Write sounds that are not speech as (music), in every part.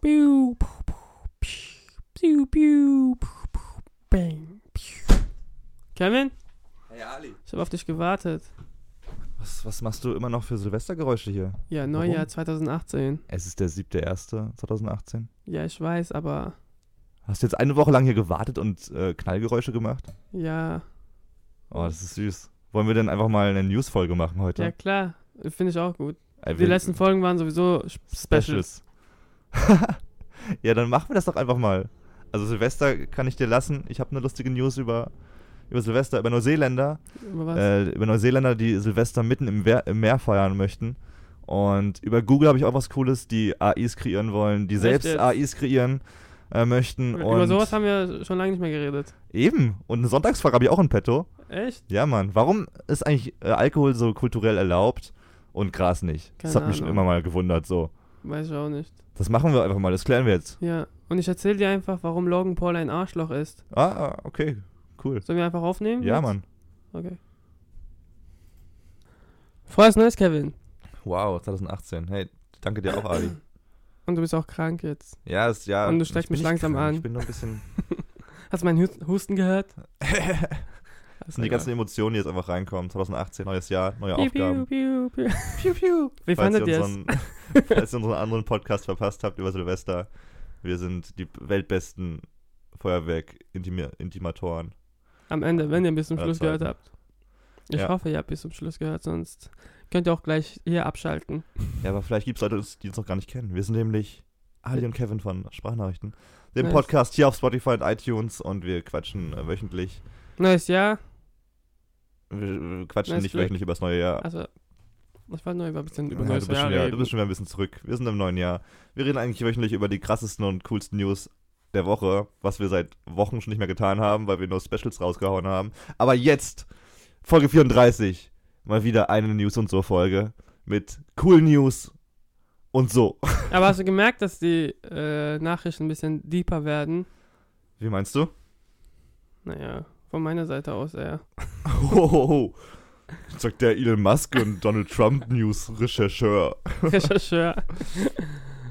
Piu, piu, piu, bang, piu. Kevin, Hey Ali. ich habe auf dich gewartet. Was, was machst du immer noch für Silvestergeräusche hier? Ja, Neujahr 2018. Es ist der 7.1.2018. Ja, ich weiß, aber Hast du jetzt eine Woche lang hier gewartet und äh, Knallgeräusche gemacht? ja, Oh, das ist süß. Wollen wir denn einfach mal eine News-Folge machen heute? ja klar, finde ich auch gut. Die letzten Folgen waren sowieso Specials. (laughs) ja, dann machen wir das doch einfach mal. Also Silvester kann ich dir lassen. Ich habe eine lustige News über, über Silvester, über Neuseeländer. Über was? Äh, über Neuseeländer, die Silvester mitten im, Wer im Meer feiern möchten. Und über Google habe ich auch was Cooles, die AIs kreieren wollen, die Echt selbst jetzt? AIs kreieren äh, möchten. Über sowas haben wir schon lange nicht mehr geredet. Eben. Und eine Sonntagsfrage habe ich auch in petto. Echt? Ja, Mann. Warum ist eigentlich äh, Alkohol so kulturell erlaubt und Gras nicht? das Keine hat mich schon immer mal gewundert. So. Weiß ich auch nicht. Das machen wir einfach mal, das klären wir jetzt. Ja, und ich erzähle dir einfach, warum Logan Paul ein Arschloch ist. Ah, okay. Cool. Sollen wir einfach aufnehmen? Ja, jetzt? Mann. Okay. Frohes Neues, Kevin. Wow, 2018. Hey, danke dir auch, Ali. (clears throat) Und du bist auch krank jetzt. Ja, ist ja. Und du steckst mich langsam krank, an. Ich bin nur ein bisschen. (laughs) Hast du meinen Hus- Husten gehört? (laughs) Das sind die ganzen Emotionen, die jetzt einfach reinkommen. 2018, neues Jahr, neue Piu, Aufgaben. piu, piu, piu. (laughs) Piu, piu. Wie Falls fandet ihr es? (laughs) falls ihr unseren anderen Podcast verpasst habt über Silvester, wir sind die weltbesten Feuerwerk-Intimatoren. Am Ende, wenn ihr bis zum Schluss gehört habt. Ich Ja. hoffe, ihr habt bis zum Schluss gehört, sonst könnt ihr auch gleich hier abschalten. Ja, aber vielleicht gibt es Leute, die uns noch gar nicht kennen. Wir sind nämlich Ali und Kevin von Sprachnachrichten. Dem Nice. Podcast hier auf Spotify und iTunes und wir quatschen äh, wöchentlich. Neues Jahr. Wir, quatschen nicht Glück. wöchentlich über das neue Jahr. Also, ich wollte nur über ein bisschen über Ja, neues du, bist Jahr schon, ja, du bist schon wieder ein bisschen zurück. Wir sind im neuen Jahr. Wir reden eigentlich wöchentlich über die krassesten und coolsten News der Woche, was wir seit Wochen schon nicht mehr getan haben, weil wir nur Specials rausgehauen haben. Aber jetzt, Folge 34, mal wieder eine News und so Folge mit cool News und so. (laughs) Aber hast du gemerkt, dass die äh, Nachrichten ein bisschen deeper werden? Wie meinst du? Naja, von meiner Seite aus eher. Hohoho. Sagt der Elon Musk und Donald Trump News Rechercheur. Rechercheur.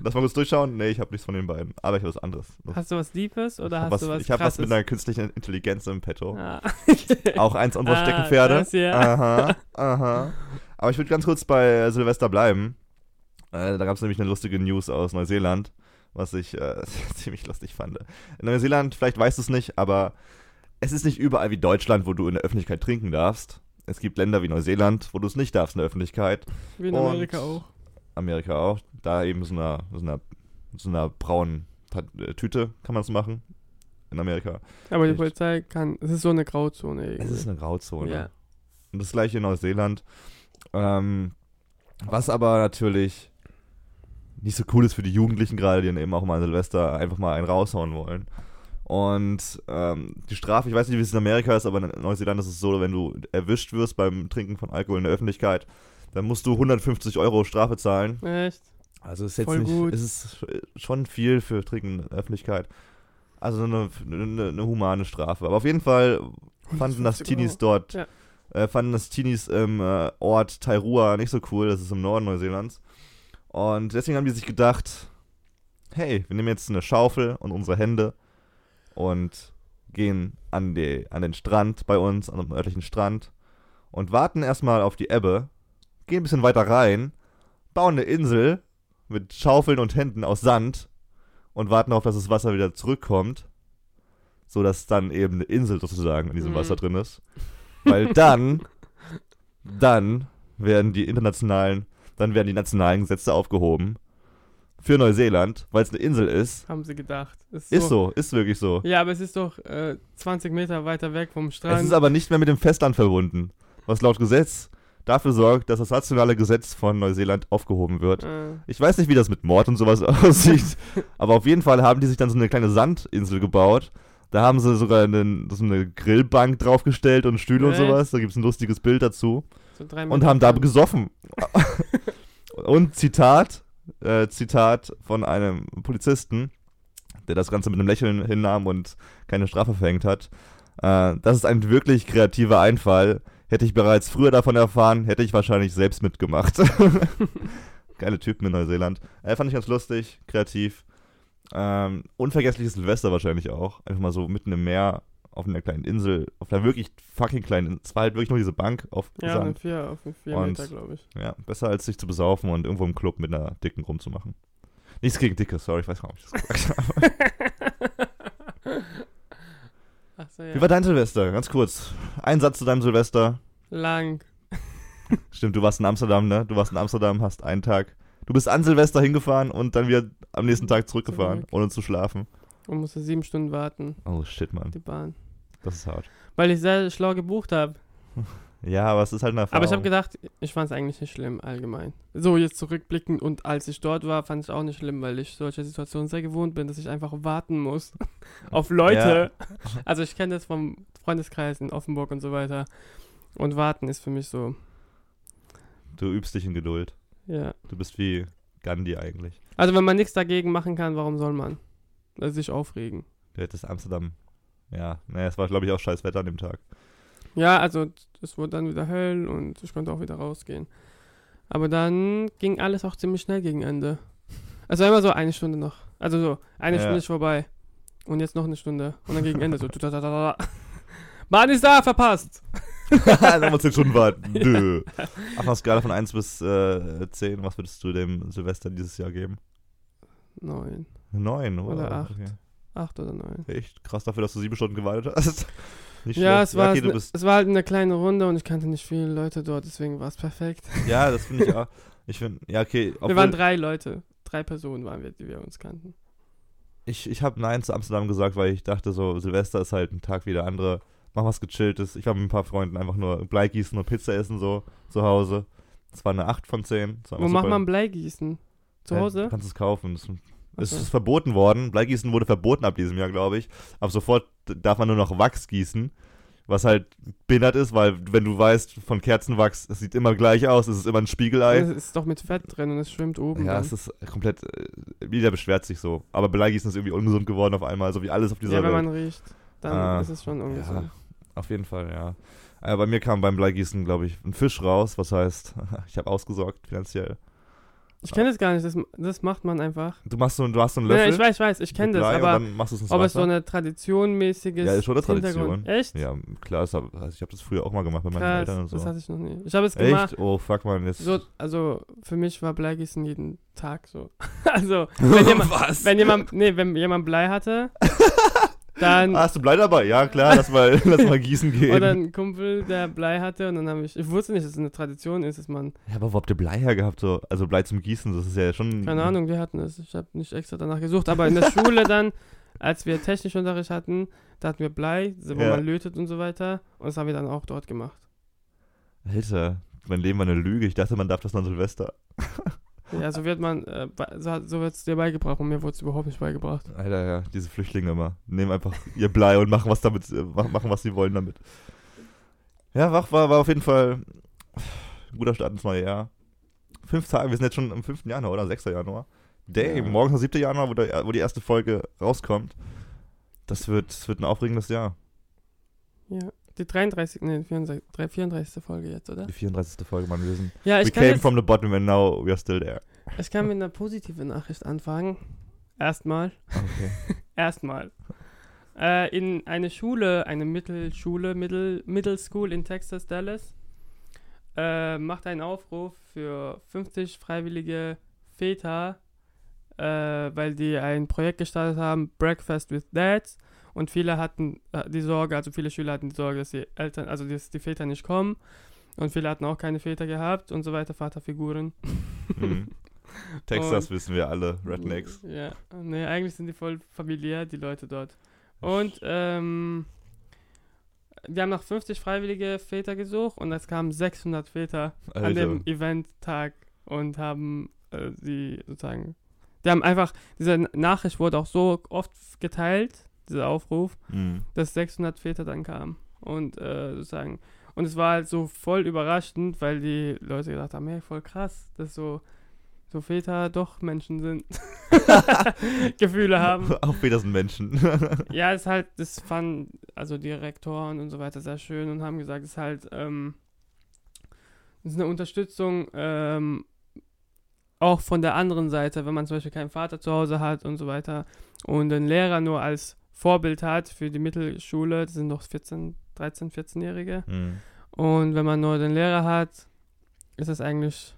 Lass mal kurz durchschauen. Nee, ich habe nichts von den beiden. Aber ich habe was anderes. Hast du was Deepes oder habe hast was, du was ich hab was mit einer künstlichen Intelligenz im Petto. Ah. (laughs) Auch eins unserer Ah, Steckenpferde. das hier. Aha, aha. Aber ich würde ganz kurz bei Silvester bleiben. Äh, da gab es nämlich eine lustige News aus Neuseeland, was ich äh, (laughs) ziemlich lustig fand. In Neuseeland, vielleicht weißt du es nicht, aber es ist nicht überall wie Deutschland, wo du in der Öffentlichkeit trinken darfst. Es gibt Länder wie Neuseeland, wo du es nicht darfst in der Öffentlichkeit. Wie in Und- Amerika auch. Amerika auch. Da eben so einer, so einer, so einer braunen äh, Tüte kann man es machen. In Amerika. Aber die Echt? Polizei kann, es ist so eine Grauzone irgendwie. Es ist eine Grauzone. Ja. Und das gleiche in Neuseeland. Ähm, was aber natürlich nicht so cool ist für die Jugendlichen gerade, die dann eben auch mal an Silvester einfach mal einen raushauen wollen. Und ähm, die Strafe, ich weiß nicht, wie es in Amerika ist, aber in Neuseeland ist es so, wenn du erwischt wirst beim Trinken von Alkohol in der Öffentlichkeit, dann musst du 150 Euro Strafe zahlen. Echt? Also ist jetzt Voll nicht, gut. ist es schon viel für Trinken in der Öffentlichkeit. Also eine, eine, eine humane Strafe. Aber auf jeden Fall fanden das 150 Teenies Euro. dort, Ja. äh, fanden das Teenies im äh, Ort Tairua nicht so cool. Das ist im Norden Neuseelands. Und deswegen haben die sich gedacht, hey, wir nehmen jetzt eine Schaufel und unsere Hände und gehen an, die, an den Strand bei uns, an dem örtlichen Strand und warten erstmal auf die Ebbe, gehen ein bisschen weiter rein, bauen eine Insel mit Schaufeln und Händen aus Sand und warten auf, dass das Wasser wieder zurückkommt, sodass dann eben eine Insel sozusagen in diesem Mhm. Wasser drin ist. Weil dann, dann werden die internationalen, dann werden die nationalen Gesetze aufgehoben für Neuseeland, weil es eine Insel ist. Haben sie gedacht. Ist, Ist so, ist wirklich so. Ja, aber es ist doch äh, 20 Meter weiter weg vom Strand. Es ist aber nicht mehr mit dem Festland verbunden, was laut Gesetz dafür sorgt, dass das nationale Gesetz von Neuseeland aufgehoben wird. äh, Ich weiß nicht, wie das mit Mord und sowas (laughs) aussieht, aber auf jeden Fall haben die sich dann so eine kleine Sandinsel gebaut. Da haben sie sogar einen, so eine Grillbank draufgestellt und Stühle und Echt? sowas. Da gibt es ein lustiges Bild dazu. so Und haben da gesoffen. (laughs) und Zitat, äh, Zitat von einem Polizisten, der das Ganze mit einem Lächeln hinnahm und keine Strafe verhängt hat. Äh, das ist ein wirklich kreativer Einfall. Hätte ich bereits früher davon erfahren, hätte ich wahrscheinlich selbst mitgemacht. (laughs) Geile Typen in Neuseeland. Äh, fand ich ganz lustig, kreativ. Ähm, unvergessliches Silvester wahrscheinlich auch. Einfach mal so mitten im Meer auf einer kleinen Insel, auf einer wirklich fucking kleinen Insel. Es war halt wirklich nur diese Bank auf Ja, Sand. vier, auf vier Und- Meter, glaube ich. Ja, besser als sich zu besaufen und irgendwo im Club mit einer Dicken rumzumachen. Nichts gegen Dicke, sorry, ich weiß gar nicht, ob ich das gesagt habe. (laughs) So, ja. Wie war dein Silvester? Ganz kurz. Ein Satz zu deinem Silvester. Lang. Stimmt, du warst in Amsterdam, ne? Du warst in Amsterdam, hast einen Tag. Du bist an Silvester hingefahren und dann wieder am nächsten Tag zurückgefahren, Zurück. ohne zu schlafen. Und musste sieben Stunden warten, Oh shit, Mann. die Bahn. Das ist hart. Weil ich sehr schlau gebucht habe. (laughs) Ja, aber es ist halt eine Erfahrung. Aber ich habe gedacht, ich fand es eigentlich nicht schlimm, allgemein. So, jetzt zurückblickend und als ich dort war, fand ich auch nicht schlimm, weil ich solche Situationen sehr gewohnt bin, dass ich einfach warten muss (laughs) auf Leute. (laughs) Also ich kenne das vom Freundeskreis in Offenburg und so weiter. Und warten ist für mich so, Du übst dich in Geduld. ja. Du bist wie Gandhi eigentlich. Also wenn man nichts dagegen machen kann, warum soll man? Also sich aufregen. Du hättest Amsterdam. Ja, naja, es war, glaube ich, auch scheiß Wetter an dem Tag. Ja, also es wurde dann wieder hell und ich konnte auch wieder rausgehen. Aber dann ging alles auch ziemlich schnell gegen Ende. Also immer so eine Stunde noch. Also so, eine Ja. Stunde ist vorbei. Und jetzt noch eine Stunde. Und dann gegen Ende so. Bahn ist da, verpasst. (laughs) dann musst du schon warten. (laughs) Dö. Auf einer Skala von 1 bis äh, 10, was würdest du dem Silvester dieses Jahr geben? Neun. 9, oder? Oder acht. Okay. Acht oder neun. Echt krass dafür, dass du sieben Stunden gewartet hast. (laughs) Nicht Ja, schlecht. es war, okay, es, bist, es war halt eine kleine Runde und ich kannte nicht viele Leute dort, deswegen war es perfekt. (laughs) ja, das finde ich auch. Ich finde, ja, okay. wir waren drei Leute. Drei Personen waren wir, die wir uns kannten. ich ich habe Nein zu Amsterdam gesagt, weil ich dachte so, Silvester ist halt ein Tag wie der andere. Mach was Gechilltes. Ich war mit ein paar Freunden einfach nur Bleigießen und Pizza essen so zu Hause. Das war eine 8 von 10. Das war Wo macht man Bleigießen? Zu Ja, Hause? Du kannst es kaufen. Das, es Ach so. ist verboten worden. Bleigießen wurde verboten ab diesem Jahr, glaube ich. Ab sofort darf man nur noch Wachs gießen. Was halt behindert ist, weil wenn du weißt, von Kerzenwachs, es sieht immer gleich aus, es ist immer ein Spiegelei. Es ist doch mit Fett drin und es schwimmt oben. Ja, dann. es ist komplett, äh, jeder beschwert sich so. Aber Bleigießen ist irgendwie ungesund geworden auf einmal, so wie alles auf dieser ja, wenn Welt. man riecht, dann Ah, ist es schon ungesund. Auf jeden Fall, ja. Aber bei mir kam beim Bleigießen, glaube ich, ein Fisch raus, was heißt, (laughs) ich habe ausgesorgt finanziell. Ich kenne das gar nicht, das, das macht man einfach. Du machst so, du hast so einen Nein, Löffel. ich weiß, ich weiß, ich kenne das, Blei aber dann machst es ob es so eine traditionmäßiges Ja, ist schon eine Tradition. Echt? Ja, klar, ist, also ich habe das früher auch mal gemacht bei meinen Krass, Eltern und so. das hatte ich noch nie. Ich habe es gemacht, Echt? Oh, fuck, man. Jetzt. so, also für mich war Bleigießen jeden Tag so. (laughs) also, (laughs) wenn jemand, Was? wenn jemand, nee, wenn jemand Blei hatte, (laughs) dann, Ah, hast du Blei dabei? Ja, klar, lass mal, (laughs) lass mal gießen gehen. oder ein Kumpel, der Blei hatte und dann habe ich, ich wusste nicht, dass es eine Tradition ist, dass man, ja, aber wo habt ihr Blei hergehabt? So? Also Blei zum Gießen, das ist ja schon. keine Ahnung, wir hatten es, ich habe nicht extra danach gesucht, aber in der Schule (laughs) dann, als wir Technikunterricht hatten, da hatten wir Blei, wo Ja. man lötet und so weiter und das haben wir dann auch dort gemacht. Alter, mein Leben war eine Lüge. Ich dachte, man darf das nach Silvester. (laughs) Ja, so wird man, äh, so, wird es dir beigebracht und mir wurde es überhaupt nicht beigebracht. Alter, ja, diese Flüchtlinge immer. Nehmen einfach ihr Blei und machen was damit, äh, mach- machen, was sie wollen damit. Ja, wach war, war auf jeden Fall ein guter Start ins neue Jahr. Fünf Tage, wir sind jetzt schon am 5. Januar oder 6. Januar. Damn, Ja. morgen ist der 7. Januar, wo, der, wo die erste Folge rauskommt. Das wird, das wird ein aufregendes Jahr. Ja. Die 33, nee, 34, 34. Folge jetzt, oder? Die 34. Folge, Mann. Wir sind. Ja, We ich kann, came jetzt, from the bottom and now we are still there. ich kann mit einer positiven Nachricht anfangen. Erstmal. Okay. (laughs) Erstmal. Äh, in eine Schule, eine Mittelschule, Middle, Middle School in Texas, Dallas, äh, macht einen Aufruf für 50 freiwillige Väter, äh, weil die ein Projekt gestartet haben, Breakfast with Dads. Und viele hatten äh, die Sorge, also viele Schüler hatten die Sorge, dass die Eltern, also dass die Väter nicht kommen. Und viele hatten auch keine Väter gehabt und so weiter, Vaterfiguren. Mhm. (laughs) Texas Und- wissen wir alle, Rednecks. Ja, nee, eigentlich sind die voll familiär, die Leute dort. Und ähm, wir haben nach 50 freiwillige Väter gesucht und es kamen 600 Väter an Alter. dem Eventtag und haben äh, sie sozusagen, die haben einfach, diese Nachricht wurde auch so oft geteilt, dieser Aufruf, Mhm. dass 600 Väter dann kamen. Und äh, sozusagen, und es war halt so voll überraschend, weil die Leute gedacht haben, hey, voll krass, dass so, so Väter doch Menschen sind. (laughs) (laughs) Gefühle haben. Auch wieder sind Menschen. (laughs) Ja, es ist halt, das fanden also die Rektoren und so weiter sehr schön und haben gesagt, es ist halt, ähm, es ist eine Unterstützung, ähm, auch von der anderen Seite, wenn man zum Beispiel keinen Vater zu Hause hat und so weiter und den Lehrer nur als Vorbild hat für die Mittelschule, das sind noch 14, 13, 14-Jährige. Mhm. Und wenn man nur den Lehrer hat, ist es eigentlich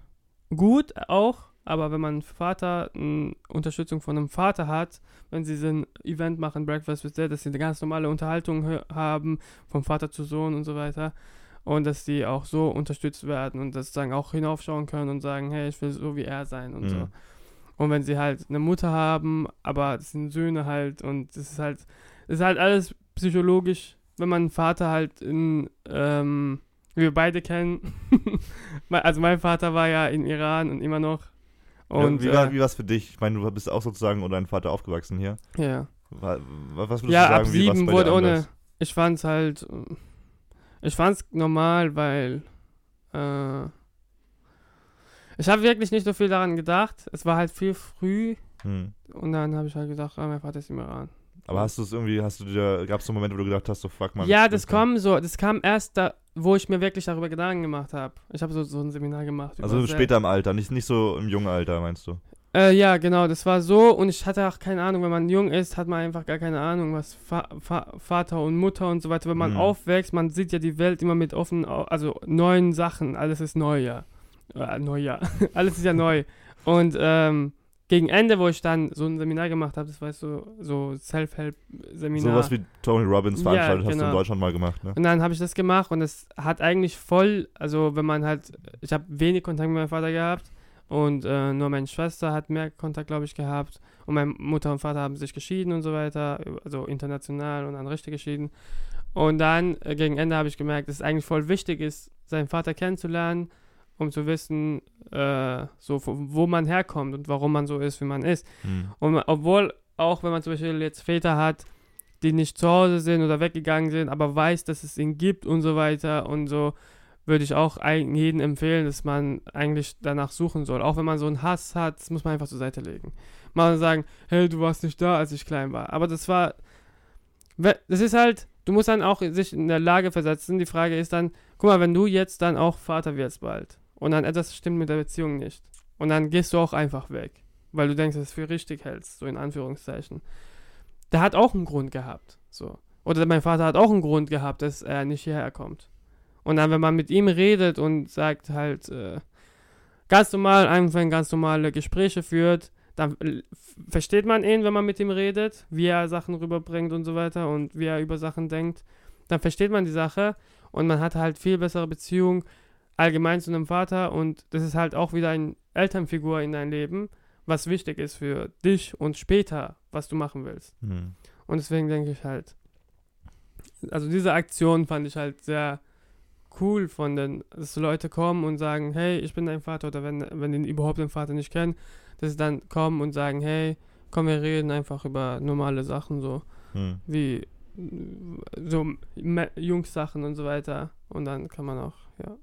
gut auch. Aber wenn man Vater, eine Unterstützung von einem Vater hat, wenn sie so ein Event machen, Breakfast with Dad, dass sie eine ganz normale Unterhaltung haben, vom Vater zu Sohn und so weiter. Und dass die auch so unterstützt werden und das sagen auch hinaufschauen können und sagen, hey, ich will so wie er sein und so. Und wenn sie halt eine Mutter haben, aber es sind Söhne halt und es ist halt, es ist halt alles psychologisch, wenn man einen Vater halt in, ähm, wie wir beide kennen. (laughs) also mein Vater war ja in Iran und immer noch. Und ja, wie, war, äh, wie es für dich? Ich meine, du bist auch sozusagen ohne deinen Vater aufgewachsen hier. ja. Wa- wa- Was würdest ja, du sagen, ab wie sieben bei wurde ohne. Ich fand's halt. äh, Ich fand's normal, weil. Äh, ich habe wirklich nicht so viel daran gedacht. Es war halt viel früh Hm. und dann habe ich halt gedacht, ah, mein Vater ist im Iran. Aber hast du es irgendwie, hast du dir, gab es so Momente, wo du gedacht hast, so fuck man. ja, das kam so, das kam erst da, wo ich mir wirklich darüber Gedanken gemacht habe. Ich habe so, so ein Seminar gemacht. Also später im Alter, nicht, nicht so im jungen Alter, meinst du? Äh, ja, genau, das war so und ich hatte auch keine Ahnung, wenn man jung ist, hat man einfach gar keine Ahnung, was Fa Fa Vater und Mutter und so weiter, wenn man Mhm. aufwächst, man sieht ja die Welt immer mit offenen, also neuen Sachen, alles ist neu, ja. Äh, Neujahr, (laughs) alles ist ja neu. Und ähm, gegen Ende, wo ich dann so ein Seminar gemacht habe, das war so, so Self-Help-Seminar. Sowas wie Tony Robbins Ja, veranstaltet hast du in genau. Deutschland mal gemacht, ne? Und dann habe ich das gemacht und es hat eigentlich voll, also wenn man halt, ich habe wenig Kontakt mit meinem Vater gehabt und äh, nur meine Schwester hat mehr Kontakt, glaube ich, gehabt und meine Mutter und Vater haben sich geschieden und so weiter, also international und dann richtig geschieden. Und dann äh, gegen Ende habe ich gemerkt, dass es eigentlich voll wichtig ist, seinen Vater kennenzulernen, um zu wissen, äh, so wo man herkommt und warum man so ist, wie man ist. Hm. Und obwohl, auch wenn man zum Beispiel jetzt Väter hat, die nicht zu Hause sind oder weggegangen sind, aber weiß, dass es ihn gibt und so weiter und so, würde ich auch jedem empfehlen, dass man eigentlich danach suchen soll. Auch wenn man so einen Hass hat, das muss man einfach zur Seite legen. Mal sagen, hey, du warst nicht da, als ich klein war. Aber das war, das ist halt, du musst dann auch sich in der Lage versetzen. Die Frage ist dann, guck mal, wenn du jetzt dann auch Vater wirst bald und dann etwas stimmt mit der Beziehung nicht und dann gehst du auch einfach weg weil du denkst, dass es für richtig hältst, so in Anführungszeichen. Der hat auch einen Grund gehabt, so. Oder mein Vater hat auch einen Grund gehabt, dass er nicht hierher kommt. Und dann, wenn man mit ihm redet und sagt halt, äh, ganz normal, einfach ganz normale Gespräche führt, dann äh, versteht man ihn, wenn man mit ihm redet, wie er Sachen rüberbringt und so weiter und wie er über Sachen denkt. Dann versteht man die Sache und man hat halt viel bessere Beziehung allgemein zu einem Vater und das ist halt auch wieder eine Elternfigur in dein Leben, was wichtig ist für dich und später, was du machen willst. Hm. Und deswegen denke ich halt, also diese Aktion fand ich halt sehr cool von den, dass Leute kommen und sagen, hey, ich bin dein Vater oder wenn, wenn die überhaupt den Vater nicht kennen, dass sie dann kommen und sagen, hey, komm, wir reden einfach über normale Sachen, so Hm. wie so Me- Jungs-Sachen und so weiter. Und dann kann man auch, ja.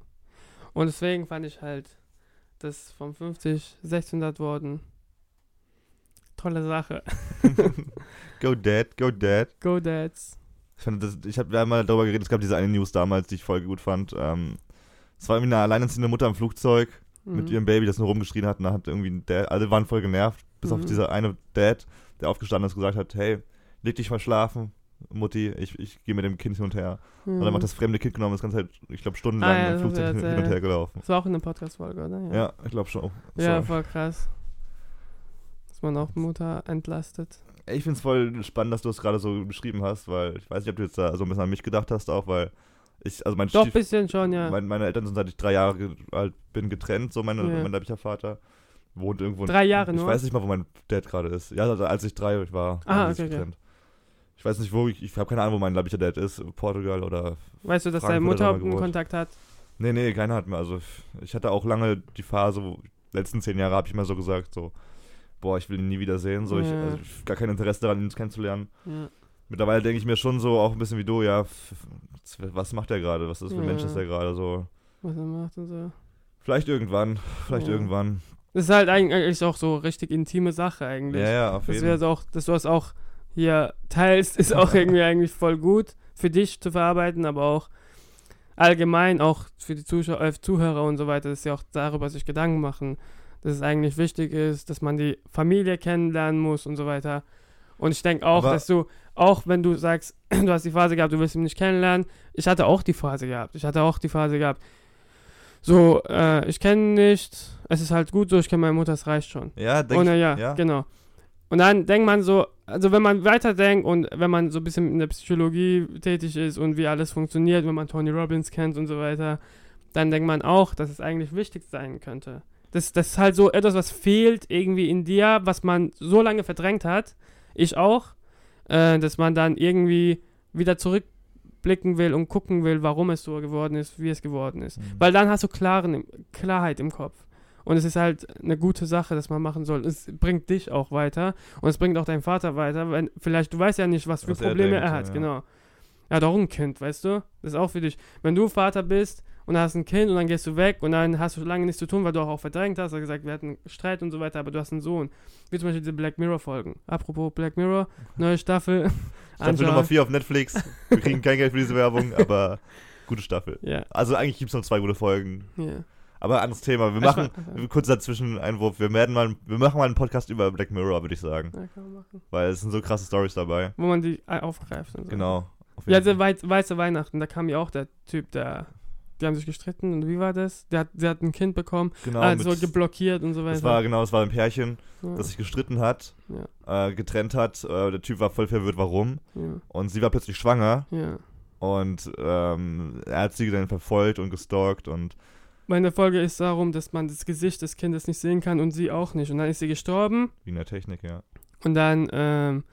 Und deswegen fand ich halt das von 50 1600 worden. Tolle Sache. (laughs) go Dad, go Dad. Go Dads. Ich, fand das, ich habe wir haben mal darüber geredet, es gab diese eine News damals, die ich voll gut fand. Ähm, es war irgendwie eine alleinerziehende Mutter im Flugzeug mit Mhm. ihrem Baby, das nur rumgeschrien hat und da hat irgendwie ein Dad, alle waren voll genervt, bis auf Mhm. dieser eine Dad, der aufgestanden ist und gesagt hat, hey, leg dich mal schlafen, Mutti, ich, ich gehe mit dem Kind hin und her. Und dann Mhm. hat das fremde Kind genommen, das ganze Zeit, ich glaube, stundenlang Ah, ja, im Flugzeug hast du hin und her gelaufen. Das war auch in der Podcast-Folge, oder? Ja, ich glaube schon. Ja, So. voll krass. Dass man auch Mutter entlastet. Ich finde es voll spannend, dass du es gerade so beschrieben hast, weil ich weiß nicht, ob du jetzt da so ein bisschen an mich gedacht hast, auch weil ich, also mein Doch, Stief- bisschen schon, ja. mein, meine Eltern sind seit ich drei Jahre alt bin getrennt, so meine, Ja. mein leiblicher Vater wohnt irgendwo. in- Drei Jahre Ich nur? weiß nicht mal, wo mein Dad gerade ist. Ja, also als ich drei war, Ah, okay, okay. getrennt. Ich weiß nicht, wo ich, ich habe keine Ahnung, wo mein leiblicher Dad ist, Portugal oder. Weißt du, dass Frankfurt deine Mutter er einen. Kontakt hat? Nee, nee, keiner hat mehr. Also ich hatte auch lange die Phase, wo letzten zehn Jahre habe ich mal so gesagt, so, boah, ich will ihn nie wieder sehen, so, ich, Ja. also, ich gar kein Interesse daran, ihn kennenzulernen. Ja. Mittlerweile denke ich mir schon so, auch ein bisschen wie du, ja, was macht er gerade? Was ist für ein Mensch Ja. ist er gerade so? Was er macht und so. Vielleicht irgendwann, vielleicht irgendwann. Das ist halt eigentlich auch so richtig intime Sache eigentlich. Ja, ja, auf jeden wir das auch, dass du das auch hier teilst, ist auch (laughs) irgendwie eigentlich voll gut für dich zu verarbeiten, aber auch allgemein auch für die Zuschauer, äh, Zuhörer und so weiter, dass sie auch darüber sich Gedanken machen, dass es eigentlich wichtig ist, dass man die Familie kennenlernen muss und so weiter. Und ich denke auch, Aber- dass du, auch wenn du sagst, (clears throat) du hast die Phase gehabt, du willst ihn nicht kennenlernen, ich hatte auch die Phase gehabt. Ich hatte auch die Phase gehabt. So, äh, ich kenne nicht, es ist halt gut so, ich kenne meine Mutter, es reicht schon. Ja, denk Und ich, ja, ja. genau. Und dann denkt man so, also wenn man weiterdenkt und wenn man so ein bisschen in der Psychologie tätig ist und wie alles funktioniert, wenn man Tony Robbins kennt und so weiter, dann denkt man auch, dass es eigentlich wichtig sein könnte. Das, das ist halt so etwas, was fehlt irgendwie in dir, was man so lange verdrängt hat, ich auch, äh, dass man dann irgendwie wieder zurückblicken will und gucken will, warum es so geworden ist, wie es geworden ist. Mhm. Weil dann hast du klaren, Klarheit im Kopf. Und es ist halt eine gute Sache, dass man machen soll. Es bringt dich auch weiter und es bringt auch deinen Vater weiter. Wenn, vielleicht, du weißt ja nicht, was für Was er Probleme er, denkt, hat, ja. genau. Er hat auch ein Kind, weißt du? Das ist auch für dich. Wenn du Vater bist und hast ein Kind und dann gehst du weg und dann hast du lange nichts zu tun, weil du auch, auch verdrängt hast, hast gesagt, wir hatten Streit und so weiter, aber du hast einen Sohn. Wie zum Beispiel diese Black Mirror-Folgen. Apropos Black Mirror, neue Staffel. (laughs) Staffel. Nummer 4 auf Netflix. Wir kriegen kein Geld für diese Werbung, aber gute Staffel. Ja, Also eigentlich gibt es noch zwei gute Folgen. ja. Aber anderes Thema. Wir machen, war- kurz dazwischen Einwurf, wir werden mal, wir machen mal einen Podcast über Black Mirror, würde ich sagen. Ja, kann man machen. Weil es sind so krasse Stories dabei. Wo man die äh, aufgreift und so. Genau. Ja, der Wei weiße Weihnachten, da kam ja auch der Typ, der. Die haben sich gestritten und wie war das? Der hat, der hat ein Kind bekommen, genau, ah, mit- geblockiert und so weiter. das war genau, das war ein Pärchen, ja, das sich gestritten hat, ja, äh, getrennt hat. Äh, der Typ war voll verwirrt, warum. ja, Und sie war plötzlich schwanger ja. und ähm, er hat sie dann verfolgt und gestalkt und Meine Folge ist darum, dass man das Gesicht des Kindes nicht sehen kann und sie auch nicht. Und dann ist sie gestorben wie in der Technik, ja. und dann ähm,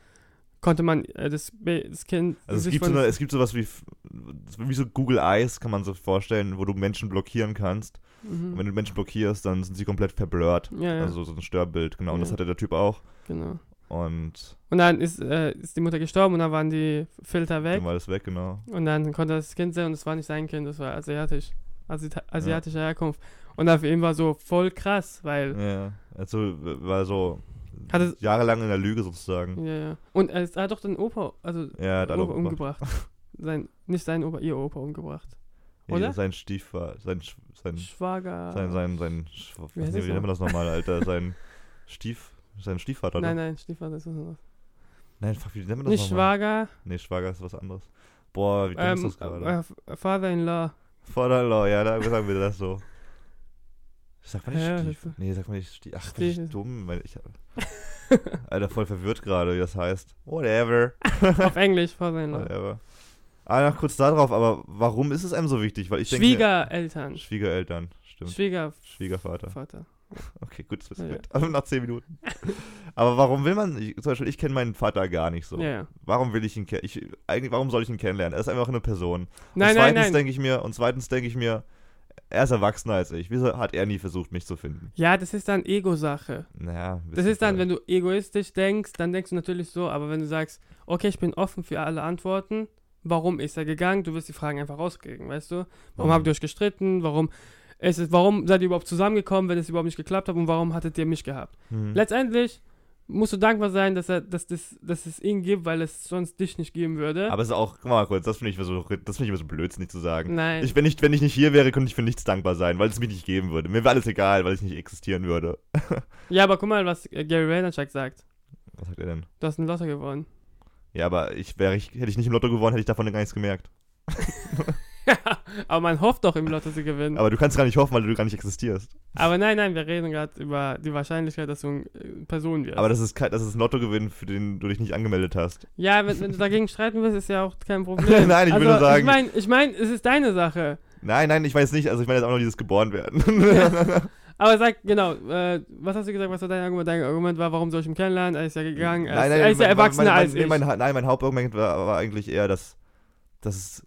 konnte man äh, das, das Kind. Also es gibt, so eine, es gibt sowas wie, wie so Google Eyes, kann man so vorstellen, wo du Menschen blockieren kannst. Und mhm. wenn du Menschen blockierst, dann sind sie komplett verblurrt. Ja, ja, Also so ein Störbild, genau. Und das hatte der Typ auch. genau. Und Und dann ist, äh, ist die Mutter gestorben und dann waren die Filter weg. dann war das weg, genau. Und dann konnte das Kind sehen und es war nicht sein Kind, das war asiatisch. Asita asiatischer Herkunft. Und für ihn war so voll krass, weil. Ja, also war so Hat es- jahrelang in der Lüge sozusagen. Ja, ja. Und er, hat doch den Opa, also Ja, hat alle Opa umgebracht. sein, nicht sein Opa, ihr Opa umgebracht. Ja, oder? Sein Stiefvater, sein, sein, Schwager. sein, sein, sein, was Wie nee, das wie nennt man das nochmal, Alter? Sein Stief, sein Stiefvater, Nein, nein, Stiefvater ist was anderes. Nein, fuck, wie nennt man das Nicht nochmal? Schwager, Nee, Schwager ist was anderes. Boah, wie dumm ähm, ist das gerade? äh, äh, Father-in-law. Vaterlaw, ja, da sagen wir das so. Sag mal nicht Ja, Stief. das- Nee, sag mal nicht Stief. Ach, bin ich dumm. Weil ich, (laughs) Alter, voll verwirrt gerade, wie das heißt. Whatever. (laughs) Auf Englisch, Father-in-law. Whatever. Ah, noch kurz darauf, aber warum ist es einem so wichtig? Weil ich denke. Schwiegereltern. Schwiegereltern, stimmt. Schwiegervater. Schwiegervater. Okay, gut, das Ja, ja. Aber nach 10 Minuten. aber warum will man, ich, zum Beispiel, ich kenne meinen Vater gar nicht so. Ja. Warum will ich ihn kennen? Eigentlich, warum soll ich ihn kennenlernen? Er ist einfach eine Person. Nein, und nein, zweitens nein. denke ich mir, und zweitens denke ich mir, er ist erwachsener als ich. Wieso hat er nie versucht, mich zu finden? Ja, das ist dann Ego-Sache. Naja, Das ist dann, wenn du egoistisch denkst, dann denkst du natürlich so, aber wenn du sagst, okay, ich bin offen für alle Antworten, warum ist er gegangen? Du wirst die Fragen einfach rauskriegen, weißt du? Warum Mhm. habt ihr euch gestritten? Warum ist es, warum seid ihr überhaupt zusammengekommen, wenn es überhaupt nicht geklappt hat und warum hattet ihr mich gehabt? Mhm. Letztendlich musst du dankbar sein, dass er, dass das, dass es ihn gibt, weil es sonst dich nicht geben würde. Aber es ist auch, guck mal kurz, das finde ich, immer so, das finde ich immer so blödsinnig zu sagen. Nein. Ich, wenn, ich, wenn ich nicht hier wäre, könnte ich für nichts dankbar sein, weil es mich nicht geben würde. Mir wäre alles egal, weil ich nicht existieren würde. (laughs) ja, aber guck mal, was äh, Gary Vaynerchuk sagt. Was sagt er denn? Du hast ein Lotto gewonnen. Ja, aber ich wäre ich, hätte ich nicht im Lotto gewonnen, hätte ich davon gar nichts gemerkt. (laughs) (laughs) aber man hofft doch im Lotto zu gewinnen. Aber du kannst gar nicht hoffen, weil du gar nicht existierst. Aber nein, nein, wir reden gerade über die Wahrscheinlichkeit, dass du eine äh, Person wirst. Aber das ist, kein, das ist ein Lottogewinn, für den du dich nicht angemeldet hast. ja, wenn, wenn du dagegen streiten willst, ist ja auch kein (laughs) Problem. Nein, ich also, nur sagen- Ich meine, ich mein, es ist deine Sache. Nein, nein, ich weiß nicht. Also ich meine jetzt auch noch dieses geboren werden. (laughs) Aber sag, genau, äh, was hast du gesagt, was war dein Argument? Dein Argument war, warum soll ich ihn kennenlernen? Er ist ja gegangen, er, nein, ist, nein, er ist ja mein- erwachsener mein, mein, als nee, ich. mein, nein, mein Hauptargument war, war eigentlich eher, dass, dass es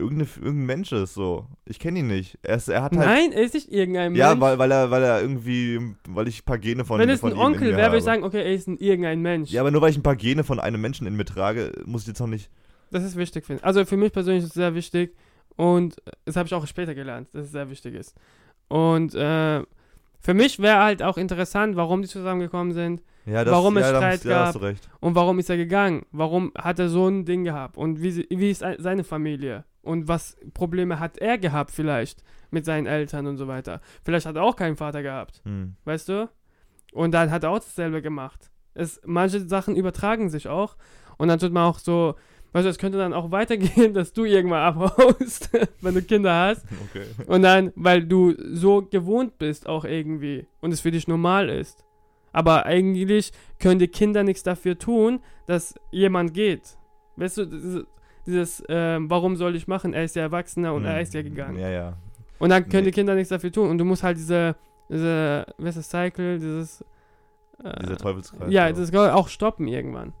irgendeine, irgendein Mensch ist. So, ich kenne ihn nicht. Er, ist, er hat halt. nein, er ist nicht irgendein ja, Mensch. weil, weil er, weil er irgendwie, weil ich ein paar Gene von Wenn es von ein Onkel wäre, würde ich sagen, okay, er ist ein irgendein Mensch. Ja, aber nur weil ich ein paar Gene von einem Menschen in mir trage, muss ich jetzt noch nicht. Das ist wichtig, finde ich. Also für mich persönlich ist es sehr wichtig und das habe ich auch später gelernt, dass es sehr wichtig ist. Und äh, für mich wäre halt auch interessant, warum die zusammengekommen sind Ja, das, Warum es ja, Streit ja, gab. du recht. und warum ist er gegangen? Warum hat er so ein Ding gehabt? Und wie, wie ist ein- seine Familie? Und was Probleme hat er gehabt vielleicht mit seinen Eltern und so weiter. Vielleicht hat er auch keinen Vater gehabt, Hm. weißt du? Und dann hat er auch dasselbe gemacht. Es, manche Sachen übertragen sich auch. Und dann tut man auch so, weißt du, es könnte dann auch (laughs) weitergehen, dass du irgendwann abhaust, (laughs) wenn du Kinder hast. (laughs) Okay. Und dann, weil du so gewohnt bist auch irgendwie und es für dich normal ist. Aber eigentlich können die Kinder nichts dafür tun, dass jemand geht. Weißt du, dieses, ähm, warum soll ich machen? Er ist ja Erwachsener und Hm. er ist ja gegangen. Ja, ja. Und dann können Nee. die Kinder nichts dafür tun. Und du musst halt diese, diese, was ist das, Cycle, dieses, äh, Dieser Teufelskreis. ja, so. das kann auch stoppen irgendwann.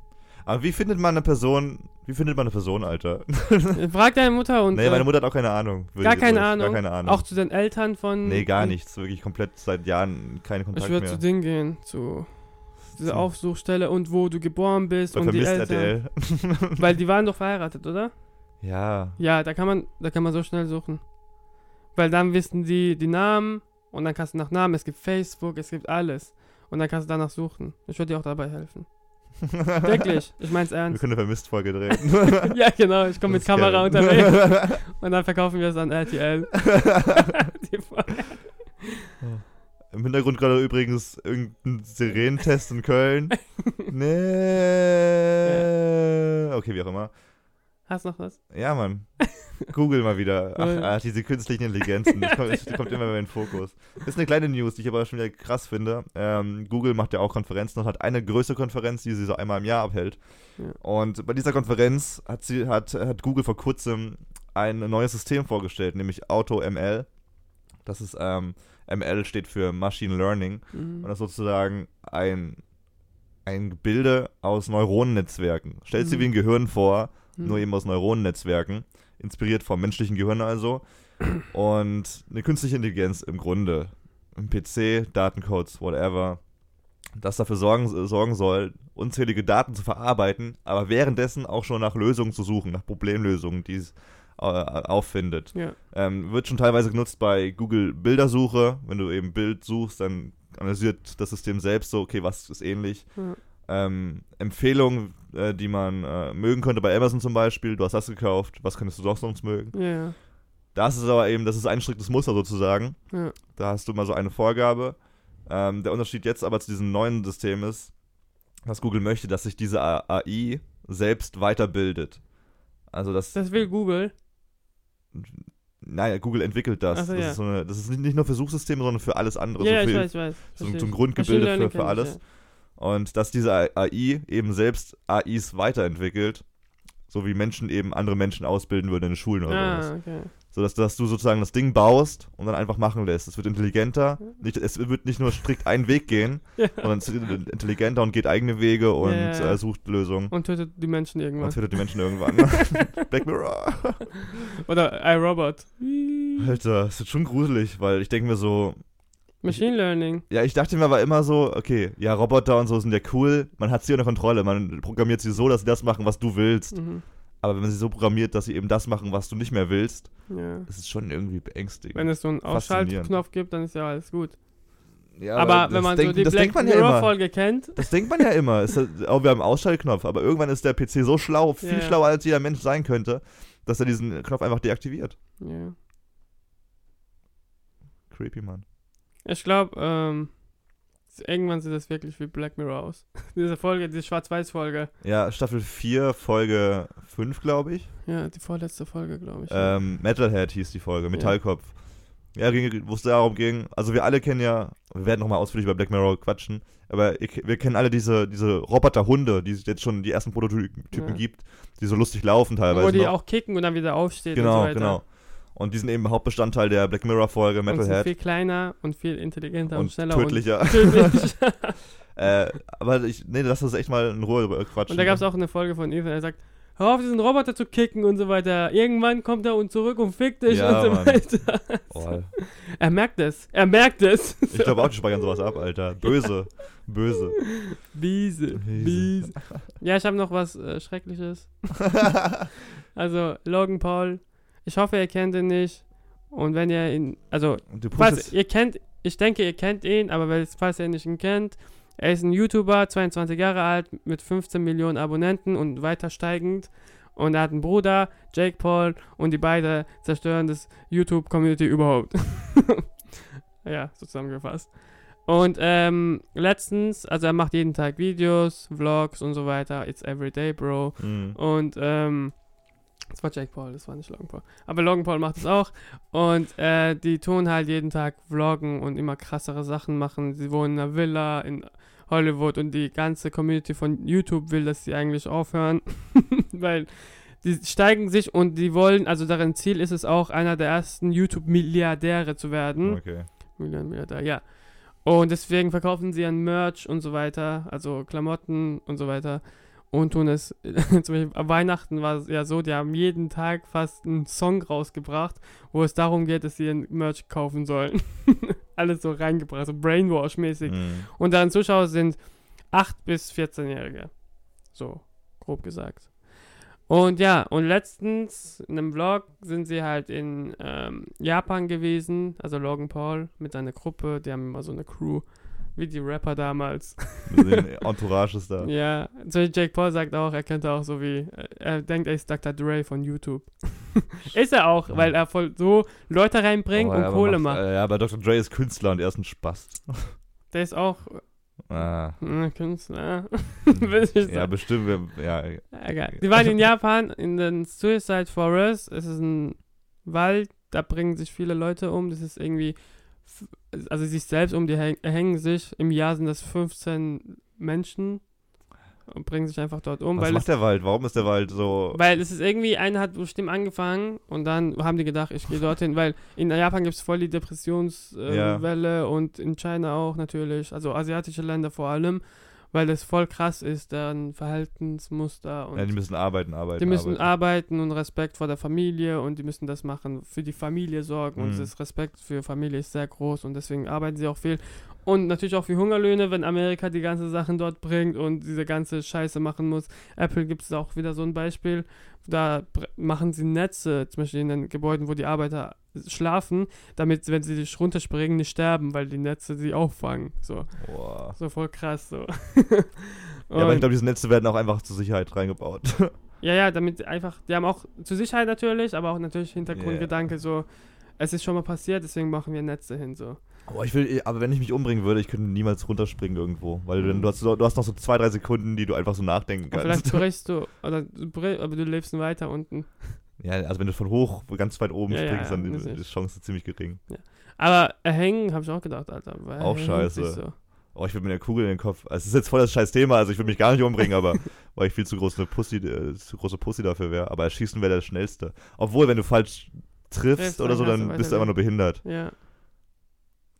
Aber wie findet man eine Person, wie findet man eine Person, Alter? Frag deine Mutter und nee, äh, meine Mutter hat auch keine Ahnung. Gar keine wirklich, Ahnung. Gar keine Ahnung. auch zu den Eltern von. nee, gar nichts. Wirklich komplett seit Jahren keine Kontakt Ich würde mehr. zu Ding gehen, zu dieser Zu- Aufsuchstelle und wo du geboren bist Bei und die Eltern. (laughs) Weil die waren doch verheiratet, oder? ja. Ja, da kann man, da kann man so schnell suchen. Weil dann wissen die die Namen und dann kannst du nach Namen, es gibt Facebook, es gibt alles. Und dann kannst du danach suchen. Ich würde dir auch dabei helfen. (laughs) Wirklich, ich mein's Wir ernst. können eine Vermisst-Folge drehen. (laughs) ja, genau, ich komme mit Kamera geil. unterwegs und dann verkaufen wir es an RTL. Die Folge. Im Hintergrund gerade übrigens irgendein Sirenentest in Köln. (laughs) Nee. Okay, wie auch immer. Hast noch was? Ja, Mann. (laughs) Google mal wieder. Ach, ach diese künstlichen Intelligenzen. Die kommt, die kommt immer mehr in den Fokus. Das ist eine kleine News, die ich aber schon wieder krass finde. Ähm, Google macht ja auch Konferenzen und hat eine größere Konferenz, die sie so einmal im Jahr abhält. Ja. Und bei dieser Konferenz hat, sie, hat, hat Google vor kurzem ein neues System vorgestellt, nämlich AutoML. Das ist, ähm, ML steht für Machine Learning. Mhm. Und das ist sozusagen ein, ein Gebilde aus Neuronennetzwerken. Stellst dir Mhm. wie ein Gehirn vor, Mhm. nur eben aus Neuronennetzwerken, inspiriert vom menschlichen Gehirn also. (clears throat) Und eine künstliche Intelligenz im Grunde, im PC, Datencodes, whatever, das dafür sorgen, sorgen soll, unzählige Daten zu verarbeiten, aber währenddessen auch schon nach Lösungen zu suchen, nach Problemlösungen, die es äh, auffindet. Ja. Ähm, wird schon teilweise genutzt bei Google Bildersuche. Wenn du eben Bild suchst, dann analysiert das System selbst so, okay, was ist ähnlich. Ja. Ähm, Empfehlungen, äh, die man äh, mögen könnte bei Amazon zum Beispiel. Du hast das gekauft, was könntest du doch sonst mögen? Ja. Das ist aber eben, das ist ein striktes Muster sozusagen. Ja. Da hast du mal so eine Vorgabe. Ähm, der Unterschied jetzt aber zu diesem neuen System ist, dass Google möchte, dass sich diese AI selbst weiterbildet. Also das, Das will Google. Naja, Google entwickelt das. So, das, ja. ist so eine, das ist nicht- nur für Suchsysteme, sondern für alles andere. Ja, ja, so ich für, weiß, ich weiß. so, so ein ich. Grundgebilde für, für kenn ich, alles. Und dass diese AI eben selbst AIs weiterentwickelt, so wie Menschen eben andere Menschen ausbilden würden in den Schulen oder Ja. sowas. Ah, okay. So dass, dass du sozusagen das Ding baust und dann einfach machen lässt. Es wird intelligenter, nicht, es wird nicht nur strikt einen Weg gehen, (laughs) Ja. sondern es wird intelligenter und geht eigene Wege und Ja, ja. Äh, sucht Lösungen. Und tötet die Menschen Und irgendwann. tötet die Menschen irgendwann. (laughs) Black Mirror. Oder iRobot. Alter, das ist schon gruselig, weil ich denke mir so, Machine Learning. ja, ich dachte mir aber immer so, okay, ja, Roboter und so sind ja cool, man hat sie unter Kontrolle, man programmiert sie so, dass sie das machen, was du willst. Mhm. Aber wenn man sie so programmiert, dass sie eben das machen, was du nicht mehr willst, Ja. ist es schon irgendwie beängstigend. Wenn es so einen. Ausschaltknopf gibt, dann ist ja alles gut. ja, aber wenn man denkt, so die das Black denkt man ja immer. Mirror-Folge kennt, Das denkt man ja immer. Ist, oh, wir haben einen Ausschaltknopf, aber irgendwann ist der PC so schlau, viel ja. schlauer als jeder Mensch sein könnte, dass er diesen Knopf einfach deaktiviert. ja. Creepy, Mann. Ich glaube, ähm, irgendwann sieht das wirklich wie Black Mirror aus. (laughs) diese Folge, diese Schwarz-Weiß-Folge. Ja, Staffel 4, Folge 5, glaube ich. Ja, die vorletzte Folge, glaube ich. Ähm, Metalhead hieß die Folge, Metallkopf. Ja, ging- wo es darum ging, also wir alle kennen ja, wir werden nochmal ausführlich über Black Mirror quatschen, aber ihr, wir kennen alle diese, diese Roboterhunde, die es jetzt schon die ersten Prototypen Ja. gibt, die so lustig laufen teilweise. Wo die noch. auch kicken und dann wieder aufsteht und so genau, weiter. genau. Und die sind eben Hauptbestandteil der Black Mirror Folge Und sind Metalhead viel kleiner und viel intelligenter und, und schneller tödlicher. und tödlich. (laughs) (laughs) äh, aber ich, nee, lass uns echt mal in Ruhe quatschen. und da gab es auch eine Folge von Ethan, er sagt, hör auf, diesen Roboter zu kicken und so weiter. Irgendwann kommt er und zurück und fickt dich Ja, und so Mann. weiter. (laughs) Oh, Er merkt es. Er merkt es. ich glaube auch, die speichern sowas ab, Alter. Böse. Böse. Biese. Biese. Biese. Ja, ich habe noch was äh, Schreckliches. Also, Logan Paul. Ich hoffe, ihr kennt ihn nicht. Und wenn ihr ihn, also, falls ihr kennt, ich denke, ihr kennt ihn, aber falls ihr nicht ihn kennt, er ist ein YouTuber, 22 Jahre alt, mit 15 Millionen Abonnenten und weiter steigend. Und er hat einen Bruder, Jake Paul, und die beiden zerstören das YouTube-Community überhaupt. (laughs) ja, so zusammengefasst. Und ähm, letztens, also er macht jeden Tag Videos, Vlogs und so weiter. It's everyday, bro. Mhm. Und ähm, das war Jake Paul, das war nicht Logan Paul. Aber Logan Paul macht es auch. Und äh, die tun halt jeden Tag vloggen und immer krassere Sachen machen. Sie wohnen in einer Villa in Hollywood und die ganze Community von YouTube will, dass sie eigentlich aufhören. (laughs) Weil die steigen sich und die wollen, also deren Ziel ist es auch, einer der ersten YouTube-Milliardäre zu werden. Okay. Milliardär, ja. Und deswegen verkaufen sie ein Merch und so weiter, also Klamotten und so weiter. Und tun es, (laughs) zum Beispiel Weihnachten war es ja so, die haben jeden Tag fast einen Song rausgebracht, wo es darum geht, dass sie ein Merch kaufen sollen. (laughs) Alles so reingebracht, so Brainwash-mäßig. Mhm. Und deren Zuschauer sind 8 bis 14-Jährige. So, grob gesagt. Und ja, und letztens in einem Vlog sind sie halt in ähm, Japan gewesen, also Logan Paul mit seiner Gruppe, die haben immer so eine Crew, wie die Rapper damals. (laughs) (laughs) Entourage ist da. Ja, so Jake Paul sagt auch, er könnte auch so wie, er denkt, er ist Dr. Dre von YouTube. (laughs) ist er auch, Ja. weil er voll so Leute reinbringt Aber und Kohle macht- macht. äh, Ja, aber Dr. Dre ist Künstler und er ist ein Spast. Der ist auch Ah. äh, Künstler. Ich ja, bestimmt. wir- Ja, Egal. Die waren in Japan in den Suicide Forest. Es ist ein Wald, da bringen sich viele Leute um. Das ist irgendwie, also sich selbst um, die häng, hängen sich. Im Jahr sind das 15 Menschen und bringen sich einfach dort um. was weil macht es, der Wald? Warum ist der Wald so. weil es ist irgendwie, einer hat bestimmt angefangen und dann haben die gedacht, ich gehe dorthin, weil in Japan gibt es voll die Depressionswelle äh, Ja. Und in China auch natürlich, also asiatische Länder vor allem, weil es voll krass ist, deren Verhaltensmuster und Ja, die müssen arbeiten, arbeiten. die müssen arbeiten. arbeiten und Respekt vor der Familie und die müssen das machen, für die Familie sorgen. Und Mhm. das Respekt für Familie ist sehr groß und deswegen arbeiten sie auch viel. Und natürlich auch für Hungerlöhne, wenn Amerika die ganze Sachen dort bringt und diese ganze Scheiße machen muss. Apple gibt es auch wieder so ein Beispiel. Da machen sie Netze, zum Beispiel in den Gebäuden, wo die Arbeiter schlafen, damit, wenn sie sich runterspringen, nicht sterben, weil die Netze sie auffangen. So, Boah. so voll krass. So. (laughs) Ja, aber ich glaube, diese Netze werden auch einfach zur Sicherheit reingebaut. (laughs) Ja, ja, damit einfach, die haben auch zur Sicherheit natürlich, aber auch natürlich Hintergrundgedanke, so, es ist schon mal passiert, deswegen machen wir Netze hin, so. Boah, ich will, aber wenn ich mich umbringen würde, ich könnte niemals runterspringen irgendwo. Weil du, Mhm. du, hast, du hast noch so zwei, drei Sekunden, die du einfach so nachdenken Und vielleicht kannst. (laughs) brichst du, oder aber du lebst weiter unten. Ja, also wenn du von hoch ganz weit oben Ja, ja, springst, dann das ist die Chance ziemlich gering. Aber erhängen, habe ich auch gedacht, Alter. Auch scheiße. So. Oh, ich würde mir eine Kugel in den Kopf. Also, es ist jetzt voll das scheiß Thema, also ich würde mich gar nicht umbringen, aber (laughs) weil ich viel zu groß eine Pussy, äh, zu große Pussy dafür wäre. Aber erschießen wäre der schnellste. Obwohl, wenn du falsch triffst Triffst, oder so, dann dann du bist du einfach nur behindert. Ja.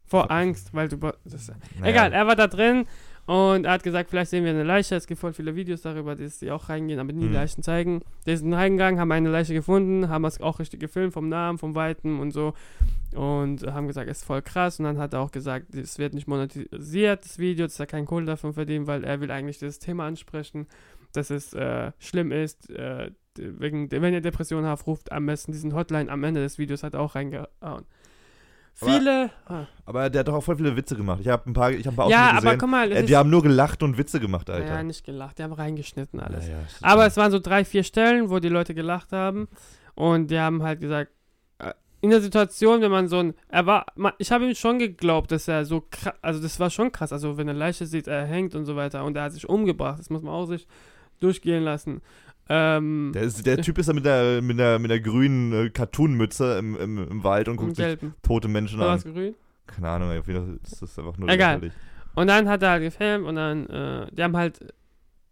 Vor Angst, weil du. Das. Egal, er war da drin und er hat gesagt, vielleicht sehen wir eine Leiche. Es gibt voll viele Videos darüber, dass die auch reingehen, aber nie Mhm. Leichen zeigen. Die sind reingegangen, haben eine Leiche gefunden, haben es auch richtig gefilmt, vom Namen, vom Weiten und so. Und haben gesagt, es ist voll krass. Und dann hat er auch gesagt, es wird nicht monetisiert, das Video, dass er keinen Kohle davon verdient, weil er will eigentlich das Thema ansprechen, dass es äh, schlimm ist. Äh, wegen, wenn ihr Depressionen habt, ruft am besten diesen Hotline am Ende des Videos, hat er auch reingehauen. Aber- Viele. ah. Aber der hat doch auch voll viele Witze gemacht. Ich habe ein paar, ich hab ein paar Ja, Ausschnitte aber gesehen. guck mal, Äh, die haben nur gelacht und Witze gemacht, Alter. ja, nicht gelacht, die haben reingeschnitten alles. Ja, ja. Aber es waren so drei, vier Stellen, wo die Leute gelacht haben und die haben halt gesagt, äh, in der Situation, wenn man so ein, er war, ich habe ihm schon geglaubt, dass er so krass, also das war schon krass, also wenn eine Leiche sieht, er hängt und so weiter und er hat sich umgebracht, das muss man auch sich durchgehen lassen. Ähm, Der, ist, der Typ ist da mit der, mit der, mit der grünen äh, Cartoon-Mütze im, im, im Wald und guckt sich tote Menschen War an. das grün? Keine Ahnung, auf jeden Fall ist das einfach nur Egal. lächerlich. Und dann hat er halt gefilmt und dann, äh, die haben halt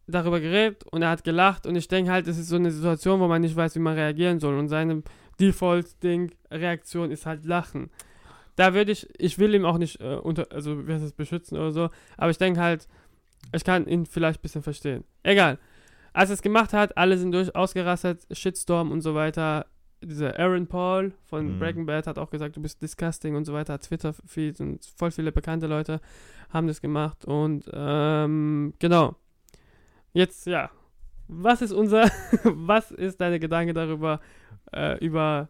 darüber geredet und er hat gelacht und ich denke halt, es ist so eine Situation, wo man nicht weiß, wie man reagieren soll und seine Default-Ding-Reaktion ist halt Lachen. Da würde ich, ich will ihm auch nicht äh, unter, also wie heißt das, beschützen oder so, aber ich denke halt, ich kann ihn vielleicht ein bisschen verstehen. Egal. Als er es gemacht hat, alle sind durch ausgerastet, Shitstorm und so weiter. Dieser Aaron Paul von Mhm. Breaking Bad hat auch gesagt, du bist disgusting und so weiter. Twitter-Feed und voll viele bekannte Leute haben das gemacht. Und ähm, genau. Jetzt, ja. Was ist unser, (laughs) was ist deine Gedanke darüber, äh, über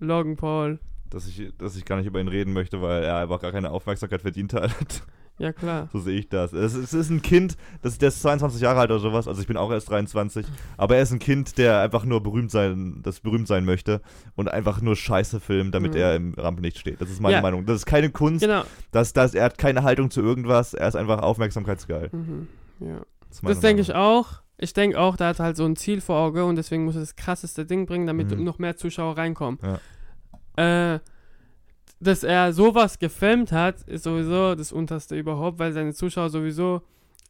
Logan Paul? Dass ich, dass ich gar nicht über ihn reden möchte, weil er einfach gar keine Aufmerksamkeit verdient hat. Ja, klar. So sehe ich das. Es, ist- es ist ein Kind, das, der ist 22 Jahre alt oder sowas, also ich bin auch erst 23, aber er ist ein Kind, der einfach nur berühmt sein, das berühmt sein möchte und einfach nur Scheiße filmt, damit Mhm. er im Rampenlicht steht. Das ist meine Ja. Meinung. Das ist keine Kunst, Genau. das, das, er hat keine Haltung zu irgendwas, er ist einfach aufmerksamkeitsgeil. Mhm. Ja. Das, Das denke ich auch. Ich denke auch, da hat halt so ein Ziel vor Auge und deswegen muss er das krasseste Ding bringen, damit Mhm. noch mehr Zuschauer reinkommen. Äh, dass er sowas gefilmt hat, ist sowieso das Unterste überhaupt, weil seine Zuschauer sowieso,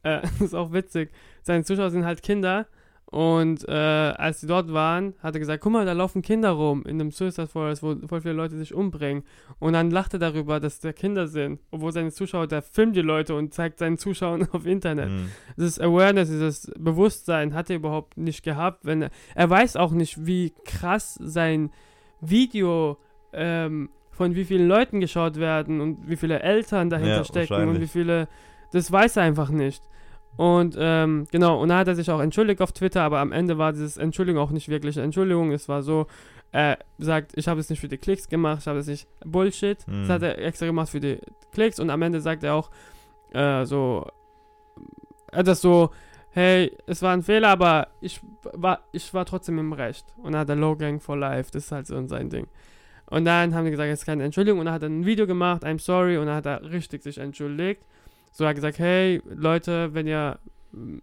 äh, (laughs) ist auch witzig, seine Zuschauer sind halt Kinder und äh, als sie dort waren, hat er gesagt, guck mal, da laufen Kinder rum in einem Suicide Forest, wo voll viele Leute sich umbringen. Und dann lacht er darüber, dass da Kinder sind, obwohl seine Zuschauer, der filmt die Leute und zeigt seinen Zuschauern (laughs) auf Internet Mhm. dieses Awareness, dieses Bewusstsein hat er überhaupt nicht gehabt. Wenn er, er weiß auch nicht, wie krass sein Video ähm, von wie vielen Leuten geschaut werden und wie viele Eltern dahinter Ja, stecken und wie viele. Das weiß er einfach nicht. Und ähm, genau, und da hat er sich auch entschuldigt auf Twitter, aber am Ende war dieses Entschuldigung auch nicht wirklich eine Entschuldigung. Es war so, er sagt, ich habe es nicht für die Klicks gemacht, ich habe es nicht Bullshit. Mhm. Das hat er extra gemacht für die Klicks und am Ende sagt er auch äh, so, etwas so, hey, es war ein Fehler, aber ich war, ich war trotzdem im Recht. Und dann hat er Low Gang for Life, das ist halt so sein Ding. Und dann haben die gesagt, es ist keine Entschuldigung. Und dann hat er ein Video gemacht, I'm sorry, und dann hat er richtig sich entschuldigt. So hat er gesagt, hey, Leute, wenn ihr,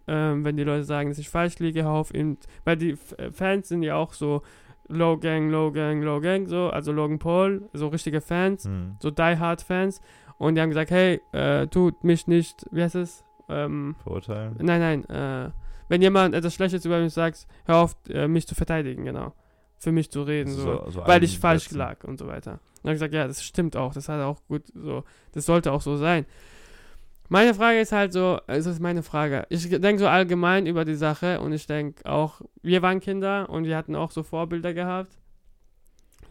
ähm, wenn die Leute sagen, dass ich falsch liege, hör auf ihn, weil die F äh, Fans sind ja auch so Low Gang, Low Gang, Low Gang, so, also Logan Paul, so richtige Fans Mhm. so Die Hard Fans und die haben gesagt, hey, äh, tut mich nicht, wie heißt es? Ähm, Verurteilen. nein, nein, äh, wenn jemand etwas Schlechtes über mich sagt, hör auf, äh, mich zu verteidigen, genau. Für mich zu reden, so. so weil ich falsch einsetzen. lag und so weiter. Und ich gesagt, ja, das stimmt auch, das hat auch gut, so, das sollte auch so sein. Meine Frage ist halt so, es ist meine Frage. Ich denke so allgemein über die Sache und ich denke auch, wir waren Kinder und wir hatten auch so Vorbilder gehabt.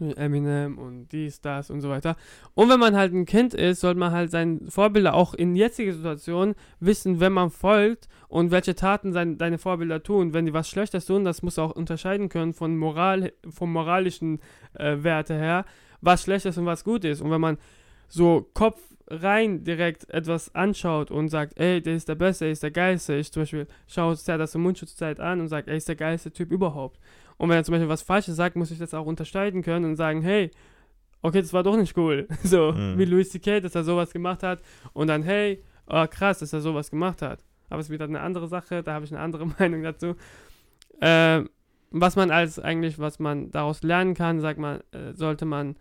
Eminem und dies, das und so weiter. Und wenn man halt ein Kind ist, sollte man halt seine Vorbilder auch in jetziger Situation wissen, wenn man folgt und welche Taten sein, deine Vorbilder tun. Wenn die was Schlechtes tun, das muss auch unterscheiden können von Moral, vom moralischen äh, Werte her, was schlecht ist und was gut ist. Und wenn man so Kopf rein direkt etwas anschaut und sagt, ey, der ist der Beste, der ist der Geilste. Ich zum Beispiel schaue das zur Mundschutzzeit an und sage, ey, ist der geilste Typ überhaupt. Und wenn er zum Beispiel was Falsches sagt, muss ich das auch unterscheiden können und sagen, hey, okay, das war doch nicht cool. (laughs) So, Mhm. wie Louis C.K., dass er sowas gemacht hat. Und dann, hey, oh, krass, dass er sowas gemacht hat. Aber es ist wieder eine andere Sache, da habe ich eine andere (laughs) Meinung dazu. Ähm, was man als eigentlich, was man daraus lernen kann, sagt man, äh, sollte man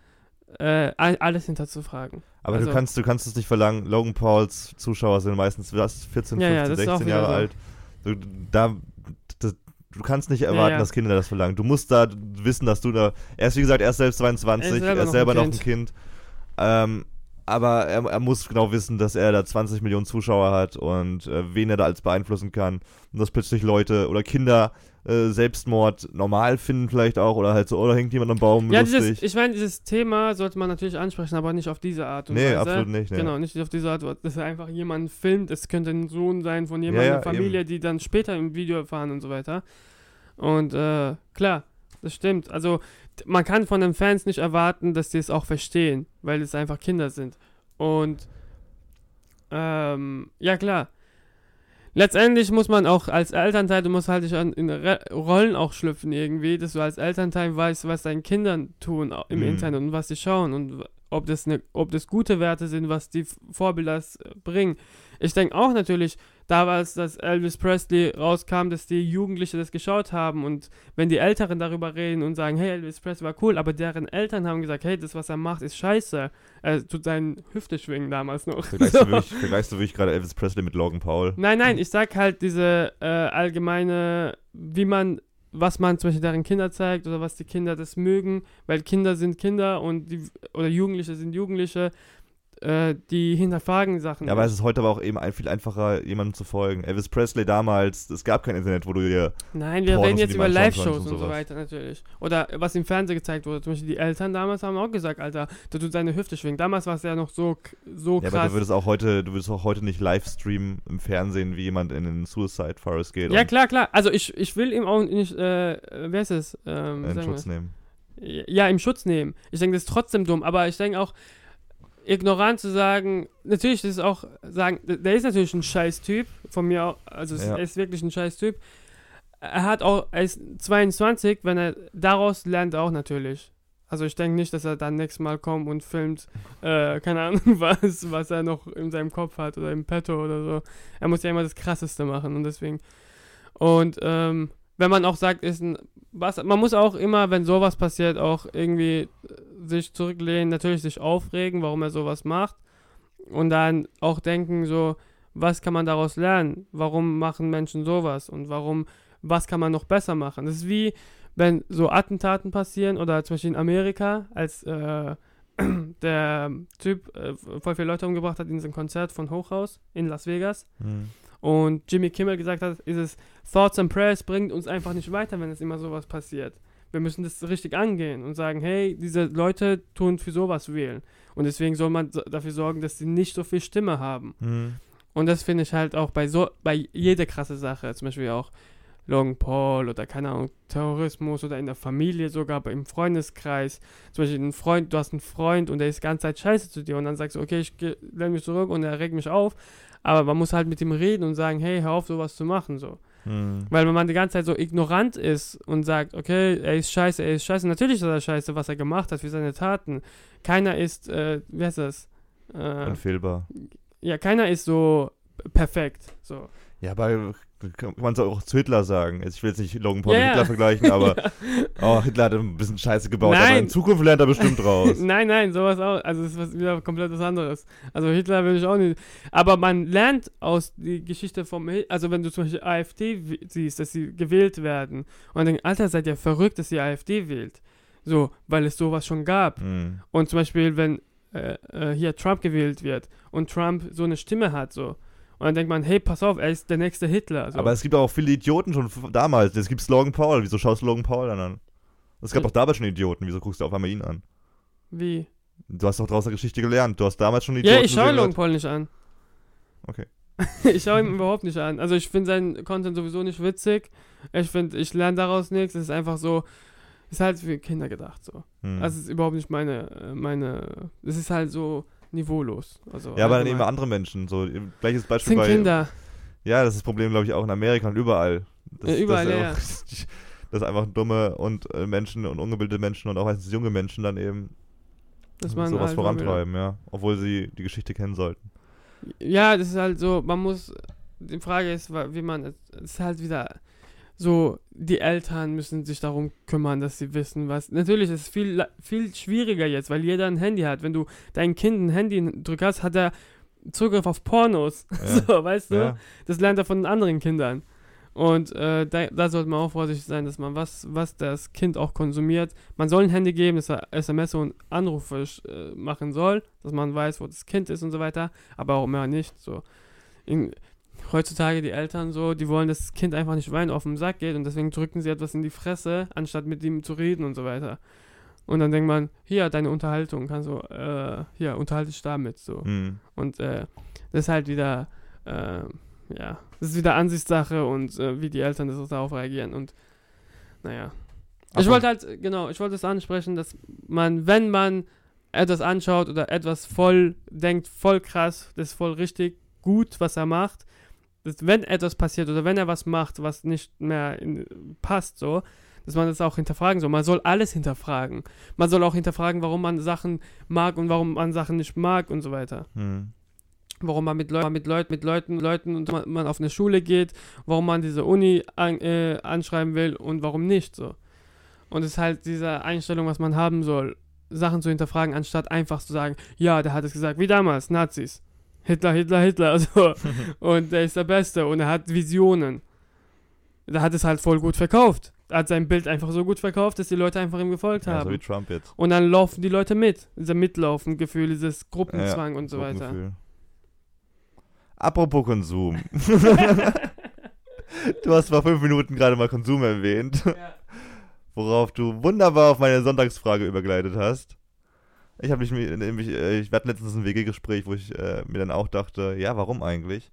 äh, all- alles hinterzufragen. Aber Also- du kannst, du kannst es nicht verlangen. Logan Pauls Zuschauer sind meistens was, 14, Ja, ja, 15, das ist auch 16 wieder Jahre so. alt. Du, da, das, du kannst nicht erwarten, ja. dass Kinder das verlangen. Du musst da wissen, dass du da. Er ist wie gesagt, er ist selbst 22, Er ist selber er ist noch selber ein noch ein Kind. Kind. Ähm, aber er, er muss genau wissen, dass er da 20 Millionen Zuschauer hat und äh, wen er da als beeinflussen kann. Und dass plötzlich Leute oder Kinder äh, Selbstmord normal finden, vielleicht auch. Oder halt so, oder hängt jemand am Baum Ja, lustig. dieses, ich meine, dieses Thema sollte man natürlich ansprechen, aber nicht auf diese Art und Nee, Weise. absolut nicht, nee. Genau, nicht auf diese Art, dass er einfach jemand filmt. Es könnte ein Sohn sein von jemandem, Ja, ja, Familie, die dann später im Video erfahren und so weiter. Und äh, klar, das stimmt. Also man kann von den Fans nicht erwarten, dass die es auch verstehen, weil es einfach Kinder sind. Und ähm, ja klar. Letztendlich muss man auch als Elternteil, du musst halt dich an, in Re Rollen auch schlüpfen irgendwie, dass du als Elternteil weißt, was deinen Kindern tun im Mhm. Internet und was sie schauen und ob das, ne, ob das gute Werte sind, was die Vorbilder s- bringen. Ich denke auch natürlich, damals, dass Elvis Presley rauskam, dass die Jugendliche das geschaut haben und wenn die Älteren darüber reden und sagen, hey, Elvis Presley war cool, aber deren Eltern haben gesagt, hey, das, was er macht, ist scheiße. Er tut seinen Hüfte schwingen damals noch. Vergleichst, So. (laughs) du wirklich, vergleichst du wirklich gerade Elvis Presley mit Logan Paul? Nein, nein, ich sag halt diese äh, allgemeine, wie man, was man zum Beispiel deren Kinder zeigt oder was die Kinder das mögen, weil Kinder sind Kinder und die, oder Jugendliche sind Jugendliche, äh, die hinterfragen Sachen. Ja, aber es ist heute aber auch eben ein, viel einfacher, jemandem zu folgen. Elvis Presley damals, es gab kein Internet, wo du dir. Nein, wir Pornos, reden jetzt über Live-Shows und, und so weiter natürlich. Oder was im Fernsehen gezeigt wurde. Zum Beispiel die Eltern damals haben auch gesagt, Alter, der tut seine Hüfte schwingen. Damals war es ja noch so, so Ja, aber krass. du würdest auch heute, du würdest auch heute nicht live streamen im Fernsehen, wie jemand in den Suicide Forest geht ja, klar, klar. Also ich, ich will ihm auch nicht, äh, wer ist es? Ähm, in sagen wir Schutz nehmen. ja, im Schutz nehmen. Ich denke, das ist trotzdem dumm, aber ich denke auch, ignorant zu sagen, natürlich ist es auch sagen, der ist natürlich ein scheiß Typ, von mir auch, also Ja. er ist wirklich ein scheiß Typ. Er hat auch, er ist 22, wenn er daraus lernt er auch natürlich. Also ich denke nicht, dass er dann nächstes Mal kommt und filmt, äh, keine Ahnung (laughs) was, was er noch in seinem Kopf hat oder im Petto oder so. Er muss ja immer das Krasseste machen und deswegen. Und ähm, wenn man auch sagt, ist ein was, man muss auch immer, wenn sowas passiert, auch irgendwie äh, sich zurücklehnen, natürlich sich aufregen, warum er sowas macht und dann auch denken so, was kann man daraus lernen? Warum machen Menschen sowas und warum, was kann man noch besser machen? Das ist wie, wenn so Attentaten passieren oder zum Beispiel in Amerika, als äh, (clears throat) der Typ äh, voll viele Leute umgebracht hat in diesem Konzert von Hochhaus in Las Vegas Hm. Und Jimmy Kimmel gesagt hat, ist es Thoughts and Prayers bringt uns einfach nicht weiter, wenn es immer sowas passiert. Wir müssen das richtig angehen und sagen, hey, diese Leute tun für sowas wählen. Und deswegen soll man dafür sorgen, dass sie nicht so viel Stimme haben. Hm. Und das finde ich halt auch bei so, bei jeder krasse Sache, zum Beispiel auch Logan Paul oder keine Ahnung, Terrorismus oder in der Familie sogar, aber im Freundeskreis. Zum Beispiel ein Freund, du hast einen Freund und der ist die ganze Zeit scheiße zu dir und dann sagst du, okay, ich lehne mich zurück und er regt mich auf. Aber man muss halt mit ihm reden und sagen, hey, hör auf, sowas zu machen, so. Hm. Weil wenn man die ganze Zeit so ignorant ist und sagt, okay, er ist scheiße, er ist scheiße, natürlich ist er scheiße, was er gemacht hat für seine Taten. Keiner ist, äh, wie heißt das? Äh, Unfehlbar. ja, keiner ist so perfekt, so. Ja, aber kann man es auch zu Hitler sagen. Ich will jetzt nicht Logan Paul Ja, mit. Hitler vergleichen, aber (laughs) oh, Hitler hat ein bisschen Scheiße gebaut, aber Nein. in Zukunft lernt er bestimmt raus. (laughs) Nein, nein, sowas auch. Also es ist was wieder komplett was anderes. Also Hitler will ich auch nicht. Aber man lernt aus die Geschichte vom also wenn du zum Beispiel AfD siehst, dass sie gewählt werden und denkst, Alter, seid ihr verrückt, dass ihr AfD wählt. So, weil es sowas schon gab. Hm. Und zum Beispiel, wenn äh, äh, hier Trump gewählt wird und Trump so eine Stimme hat, so. Und dann denkt man, hey, pass auf, er ist der nächste Hitler. So. Aber es gibt auch viele Idioten schon damals. Es gibt Logan Paul. Wieso schaust du Logan Paul dann an? Es gab auch damals schon Idioten. Wieso guckst du auf einmal ihn an? Wie? Du hast doch draußen Geschichte gelernt. Du hast damals schon Idioten Ja, ich schaue Logan Paul nicht an. Okay. (laughs) ich schaue ihn überhaupt nicht an. Also ich finde seinen Content sowieso nicht witzig. Ich finde, ich lerne daraus nichts. Es ist einfach so, ist halt für Kinder gedacht so. Hm. Also es ist überhaupt nicht meine, äh, meine, es ist halt so niveaulos. Also ja, aber dann eben andere Menschen. So, gleiches Es Beispiel sind bei. Kinder. Ja, das ist das Problem, glaube ich, auch in Amerika und überall. Das, Ja, überall, dass, ja, auch- (laughs) dass einfach dumme und äh, Menschen und ungebildete Menschen und auch meistens junge Menschen dann eben sowas halt vorantreiben, ja. Obwohl sie die Geschichte kennen sollten. Ja, das ist halt so, man muss, die Frage ist, wie man, es ist halt wieder so, die Eltern müssen sich darum kümmern, dass sie wissen, was, natürlich ist es viel, viel schwieriger jetzt, weil jeder ein Handy hat. Wenn du dein Kind ein Handy drückst, hast, hat er Zugriff auf Pornos, Ja. (laughs) so, weißt du? Ja. Das lernt er von den anderen Kindern. Und äh, da, da sollte man auch vorsichtig sein, dass man was, was das Kind auch konsumiert. Man soll ein Handy geben, dass er SMS und Anrufe äh, machen soll, dass man weiß, wo das Kind ist und so weiter, aber auch mehr nicht. So. In, heutzutage die Eltern so, die wollen, dass das Kind einfach nicht weinen auf den Sack geht und deswegen drücken sie etwas in die Fresse, anstatt mit ihm zu reden und so weiter. Und dann denkt man, hier, deine Unterhaltung, kannst du, äh, hier, unterhalte dich damit, so. Hm. Und äh, das ist halt wieder, äh, ja, das ist wieder Ansichtssache und äh, wie die Eltern das auch darauf reagieren. Und naja. Ich Aber- wollte halt, genau, ich wollte es ansprechen, dass man, wenn man etwas anschaut oder etwas voll denkt, voll krass, das ist voll richtig gut, was er macht, dass wenn etwas passiert oder wenn er was macht, was nicht mehr in, passt, so, dass man das auch hinterfragen soll. Man soll alles hinterfragen. Man soll auch hinterfragen, warum man Sachen mag und warum man Sachen nicht mag und so weiter Hm. warum man mit, Leu mit Leuten, mit Leuten, Leuten und man, man auf eine Schule geht, warum man diese Uni an, äh, anschreiben will und warum nicht so. Und es ist halt diese Einstellung, was man haben soll, Sachen zu hinterfragen, anstatt einfach zu sagen, ja, der hat es gesagt, wie damals, Nazis. Hitler, Hitler, Hitler, so. (laughs) und der ist der Beste und er hat Visionen. Der hat es halt voll gut verkauft. Er hat sein Bild einfach so gut verkauft, dass die Leute einfach ihm gefolgt Ja, so haben. wie Trump jetzt. und dann laufen die Leute mit. Dieser Mitlaufen-Gefühl, dieses Gruppenzwang und so weiter. Apropos Konsum. (laughs) du hast vor fünf Minuten gerade mal Konsum erwähnt, Ja. worauf du wunderbar auf meine Sonntagsfrage übergeleitet hast. Ich habe mich, nämlich, äh, ich hatte letztens ein WG-Gespräch, wo ich äh, mir dann auch dachte, ja, warum eigentlich?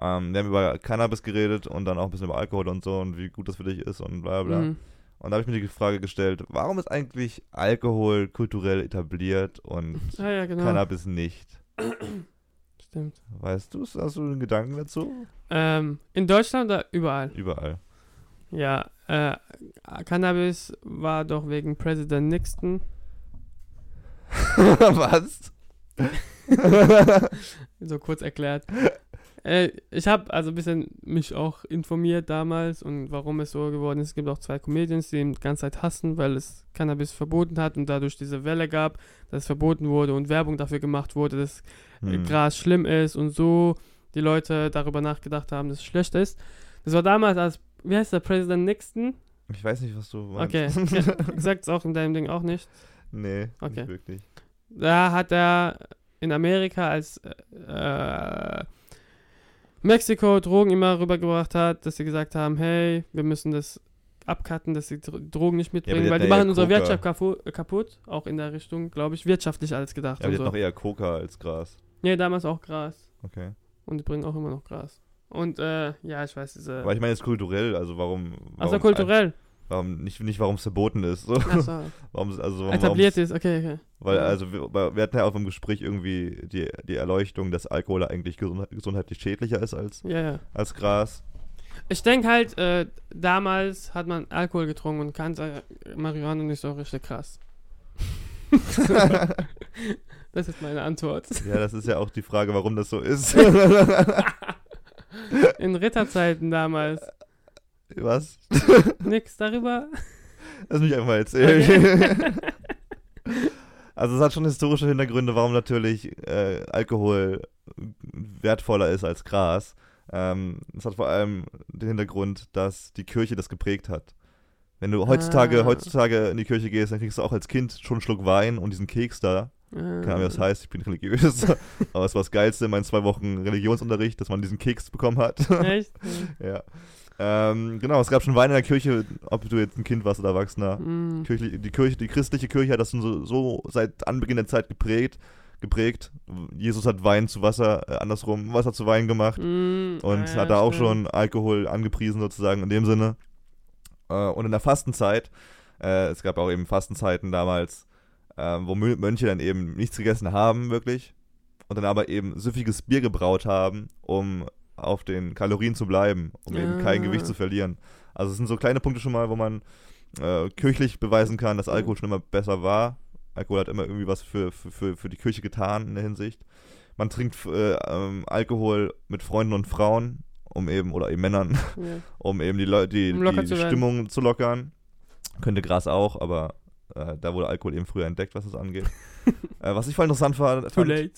Ähm, wir haben über Cannabis geredet und dann auch ein bisschen über Alkohol und so und wie gut das für dich ist und bla bla. Mhm. Und da habe ich mir die Frage gestellt, warum ist eigentlich Alkohol kulturell etabliert und (laughs) Ah ja, genau. Cannabis nicht? (clears throat) Stimmt. Weißt du, hast du einen Gedanken dazu? Ähm, in Deutschland oder überall? Überall. Ja, äh, Cannabis war doch wegen Präsident Nixon. (laughs) Was? (laughs) so kurz erklärt. Äh, ich habe also ein bisschen mich auch informiert damals und warum es so geworden ist. Es gibt auch zwei Comedians, die ihn die ganze Zeit hassen, weil es Cannabis verboten hat und dadurch diese Welle gab, dass es verboten wurde und Werbung dafür gemacht wurde, dass Hm. Gras schlimm ist und so die Leute darüber nachgedacht haben, dass es schlecht ist. Das war damals als, wie heißt der, Präsident Nixon? Ich weiß nicht, was du meinst. Okay, (laughs) sagt's auch in deinem Ding auch nicht. Nee, Okay. nicht wirklich. Da hat er in Amerika, als äh, Mexiko Drogen immer rübergebracht hat, dass sie gesagt haben, hey, wir müssen das abcutten, dass sie Dro- Drogen nicht mitbringen, die weil die ja machen unsere Coca. Wirtschaft kapu kaputt, auch in der Richtung, glaube ich, wirtschaftlich alles gedacht. Ja, aber die so. noch eher Coca als Gras. Nee, damals auch Gras. Okay. Und die bringen auch immer noch Gras. Und äh, ja, ich weiß, diese. Aber ich meine jetzt kulturell, also warum. warum Achso, kulturell. Warum, nicht, nicht warum es verboten ist. So. Achso. (laughs) Warum, also Etabliert ist, okay, okay. Weil, also, wir, wir hatten ja auch im Gespräch irgendwie die, die Erleuchtung, dass Alkohol eigentlich gesund, gesundheitlich schädlicher ist als, Ja, ja. als Gras. Ich denke halt, äh, damals hat man Alkohol getrunken und kannte Marihuana nicht so richtig krass. (laughs) das ist meine Antwort. Ja, das ist ja auch die Frage, warum das so ist. (laughs) In Ritterzeiten damals. Was? (laughs) Nix darüber. Lass mich einfach mal erzählen. (laughs) also es hat schon historische Hintergründe, warum natürlich äh, Alkohol wertvoller ist als Gras. Ähm, es hat vor allem den Hintergrund, dass die Kirche das geprägt hat. Wenn du heutzutage, Ah. heutzutage in die Kirche gehst, dann kriegst du auch als Kind schon einen Schluck Wein und diesen Keks da. Keine Ahnung, wie das heißt, ich bin religiös. (laughs) Aber es war das Geilste in meinen zwei Wochen Religionsunterricht, dass man diesen Keks bekommen hat. Echt? ja. Ähm, genau, es gab schon Wein in der Kirche, ob du jetzt ein Kind warst oder Erwachsener. Mm. Kirchli die, Kirche, die christliche Kirche hat das schon so, so seit Anbeginn der Zeit geprägt. geprägt. Jesus hat Wein zu Wasser, äh, andersrum Wasser zu Wein gemacht Mm, und ja, hat da auch stimmt. schon Alkohol angepriesen sozusagen in dem Sinne. Äh, und in der Fastenzeit, äh, es gab auch eben Fastenzeiten damals, äh, wo Mö- Mönche dann eben nichts gegessen haben wirklich und dann aber eben süffiges Bier gebraut haben, um auf den Kalorien zu bleiben, um eben kein Ah. Gewicht zu verlieren. Also es sind so kleine Punkte schon mal, wo man äh, kirchlich beweisen kann, dass Alkohol schon immer besser war. Alkohol hat immer irgendwie was für, für, für, die Kirche getan in der Hinsicht. Man trinkt äh, ähm, Alkohol mit Freunden und Frauen, um eben, oder eben Männern, Ja. (laughs) um eben die Leute, die, Um die, zu werden. Stimmung zu lockern. Könnte Gras auch, aber äh, da wurde Alkohol eben früher entdeckt, was das angeht. (laughs) äh, was ich voll interessant war, Too fand, late.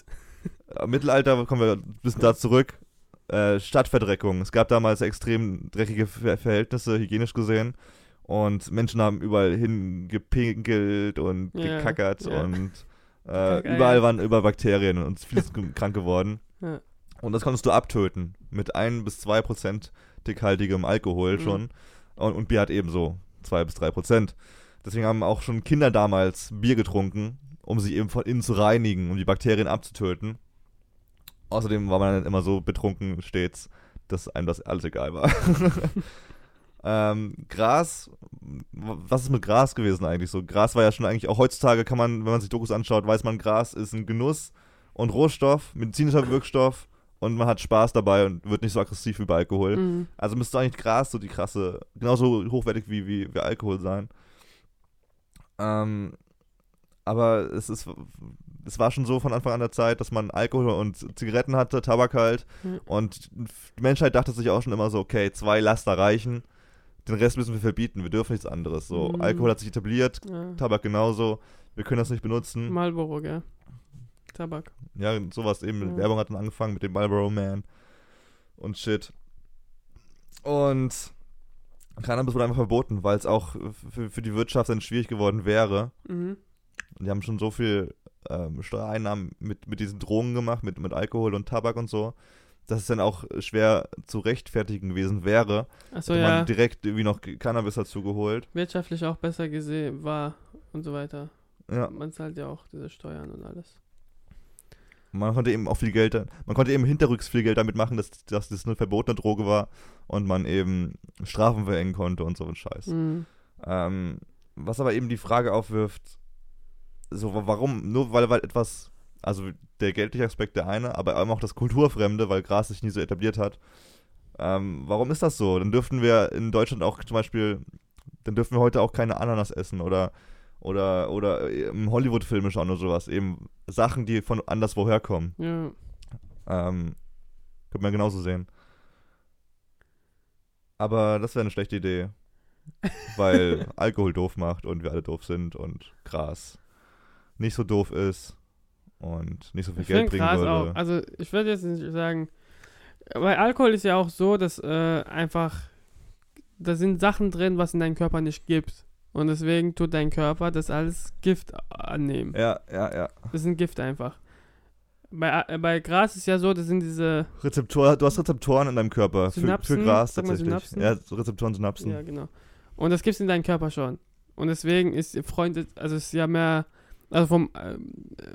äh, Mittelalter, kommen wir ein bisschen da zurück. Äh, Stadtverdreckung. Es gab damals extrem dreckige Ver Verhältnisse, hygienisch gesehen. Und Menschen haben überall hingepinkelt und Ja, gekackert ja. und (laughs) äh, überall waren über Bakterien und viele (laughs) sind krank geworden. Und das konntest du abtöten mit 1 bis 2 Prozent dickhaltigem Alkohol Mhm. schon. Und, und Bier hat ebenso 2 bis 3 Prozent. Deswegen haben auch schon Kinder damals Bier getrunken, um sich eben von innen zu reinigen, um die Bakterien abzutöten. Außerdem war man dann immer so betrunken stets, dass einem das alles egal war. (laughs) ähm, Gras, was ist mit Gras gewesen eigentlich so? Gras war ja schon eigentlich, auch heutzutage kann man, wenn man sich Dokus anschaut, weiß man, Gras ist ein Genuss und Rohstoff, medizinischer Wirkstoff und man hat Spaß dabei und wird nicht so aggressiv wie bei Alkohol. Mm. Also müsste eigentlich Gras so die krasse, genauso hochwertig wie, wie, wie Alkohol sein. Ähm, aber es ist, es war schon so von Anfang an der Zeit, dass man Alkohol und Zigaretten hatte, Tabak halt. Mhm. Und die Menschheit dachte sich auch schon immer so, okay, zwei Laster reichen. Den Rest müssen wir verbieten, wir dürfen nichts anderes. So, Mhm. Alkohol hat sich etabliert, Ja. Tabak genauso. Wir können das nicht benutzen. Marlboro, gell? Tabak. Ja, sowas eben. Ja. Werbung hat dann angefangen mit dem Marlboro Man und shit. Und Cannabis wurde einfach verboten, weil es auch für, für die Wirtschaft dann schwierig geworden wäre. Mhm. Und die haben schon so viel ähm, Steuereinnahmen mit, mit diesen Drogen gemacht, mit, mit Alkohol und Tabak und so, dass es dann auch schwer zu rechtfertigen gewesen wäre. Achso, Hätte ja. man direkt irgendwie noch Cannabis dazu geholt. Wirtschaftlich auch besser gesehen war und so weiter. Ja, Man zahlt ja auch diese Steuern und alles. man konnte eben auch viel Geld, man konnte eben hinterrücks viel Geld damit machen, dass, dass das eine verbotene Droge war und man eben Strafen verhängen konnte und so ein Scheiß. Mhm. Ähm, was aber eben die Frage aufwirft, so wa- warum, nur weil, weil etwas, also der geldliche Aspekt der eine, aber eben auch das Kulturfremde, weil Gras sich nie so etabliert hat. Ähm, warum ist das so? Dann dürften wir in Deutschland auch zum Beispiel, dann dürfen wir heute auch keine Ananas essen oder oder oder im Hollywood-Filme schauen oder sowas. Eben Sachen, die von anderswo herkommen. Ja. Ähm, könnte man genauso sehen. Aber das wäre eine schlechte Idee. Weil (laughs) Alkohol doof macht und wir alle doof sind und Gras nicht so doof ist und nicht so viel Ich Geld bringen würde. auch. Also ich würde jetzt nicht sagen, bei Alkohol ist ja auch so, dass äh, einfach da sind Sachen drin, was in deinem Körper nicht gibt. Und deswegen tut dein Körper das als Gift annehmen. Ja, ja, ja. Das sind Gift einfach. Bei, äh, bei Gras ist ja so, das sind diese. Rezeptor, du hast Rezeptoren in deinem Körper für, für Synapsen, Gras tatsächlich. Synapsen? Ja, Rezeptoren, Synapsen. Ja, genau. Und das gibt's in deinem Körper schon. Und deswegen ist Freunde, also ist ja mehr. Also vom, ähm,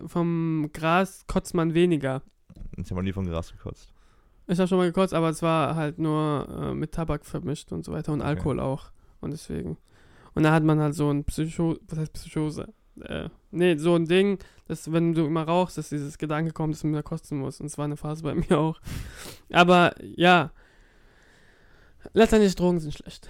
vom Gras kotzt man weniger. Ich habe noch nie von Gras gekotzt. Ich habe schon mal gekotzt, aber es war halt nur äh, mit Tabak vermischt und so weiter und Okay. Alkohol auch. Und deswegen. Und da hat man halt so ein Psycho, was heißt Psychose? Äh, nee, so ein Ding, dass wenn du immer rauchst, dass dieses Gedanke kommt, dass man wieder kotzen muss. Und es war eine Phase bei (laughs) mir auch. Aber ja, letztendlich Drogen sind schlecht.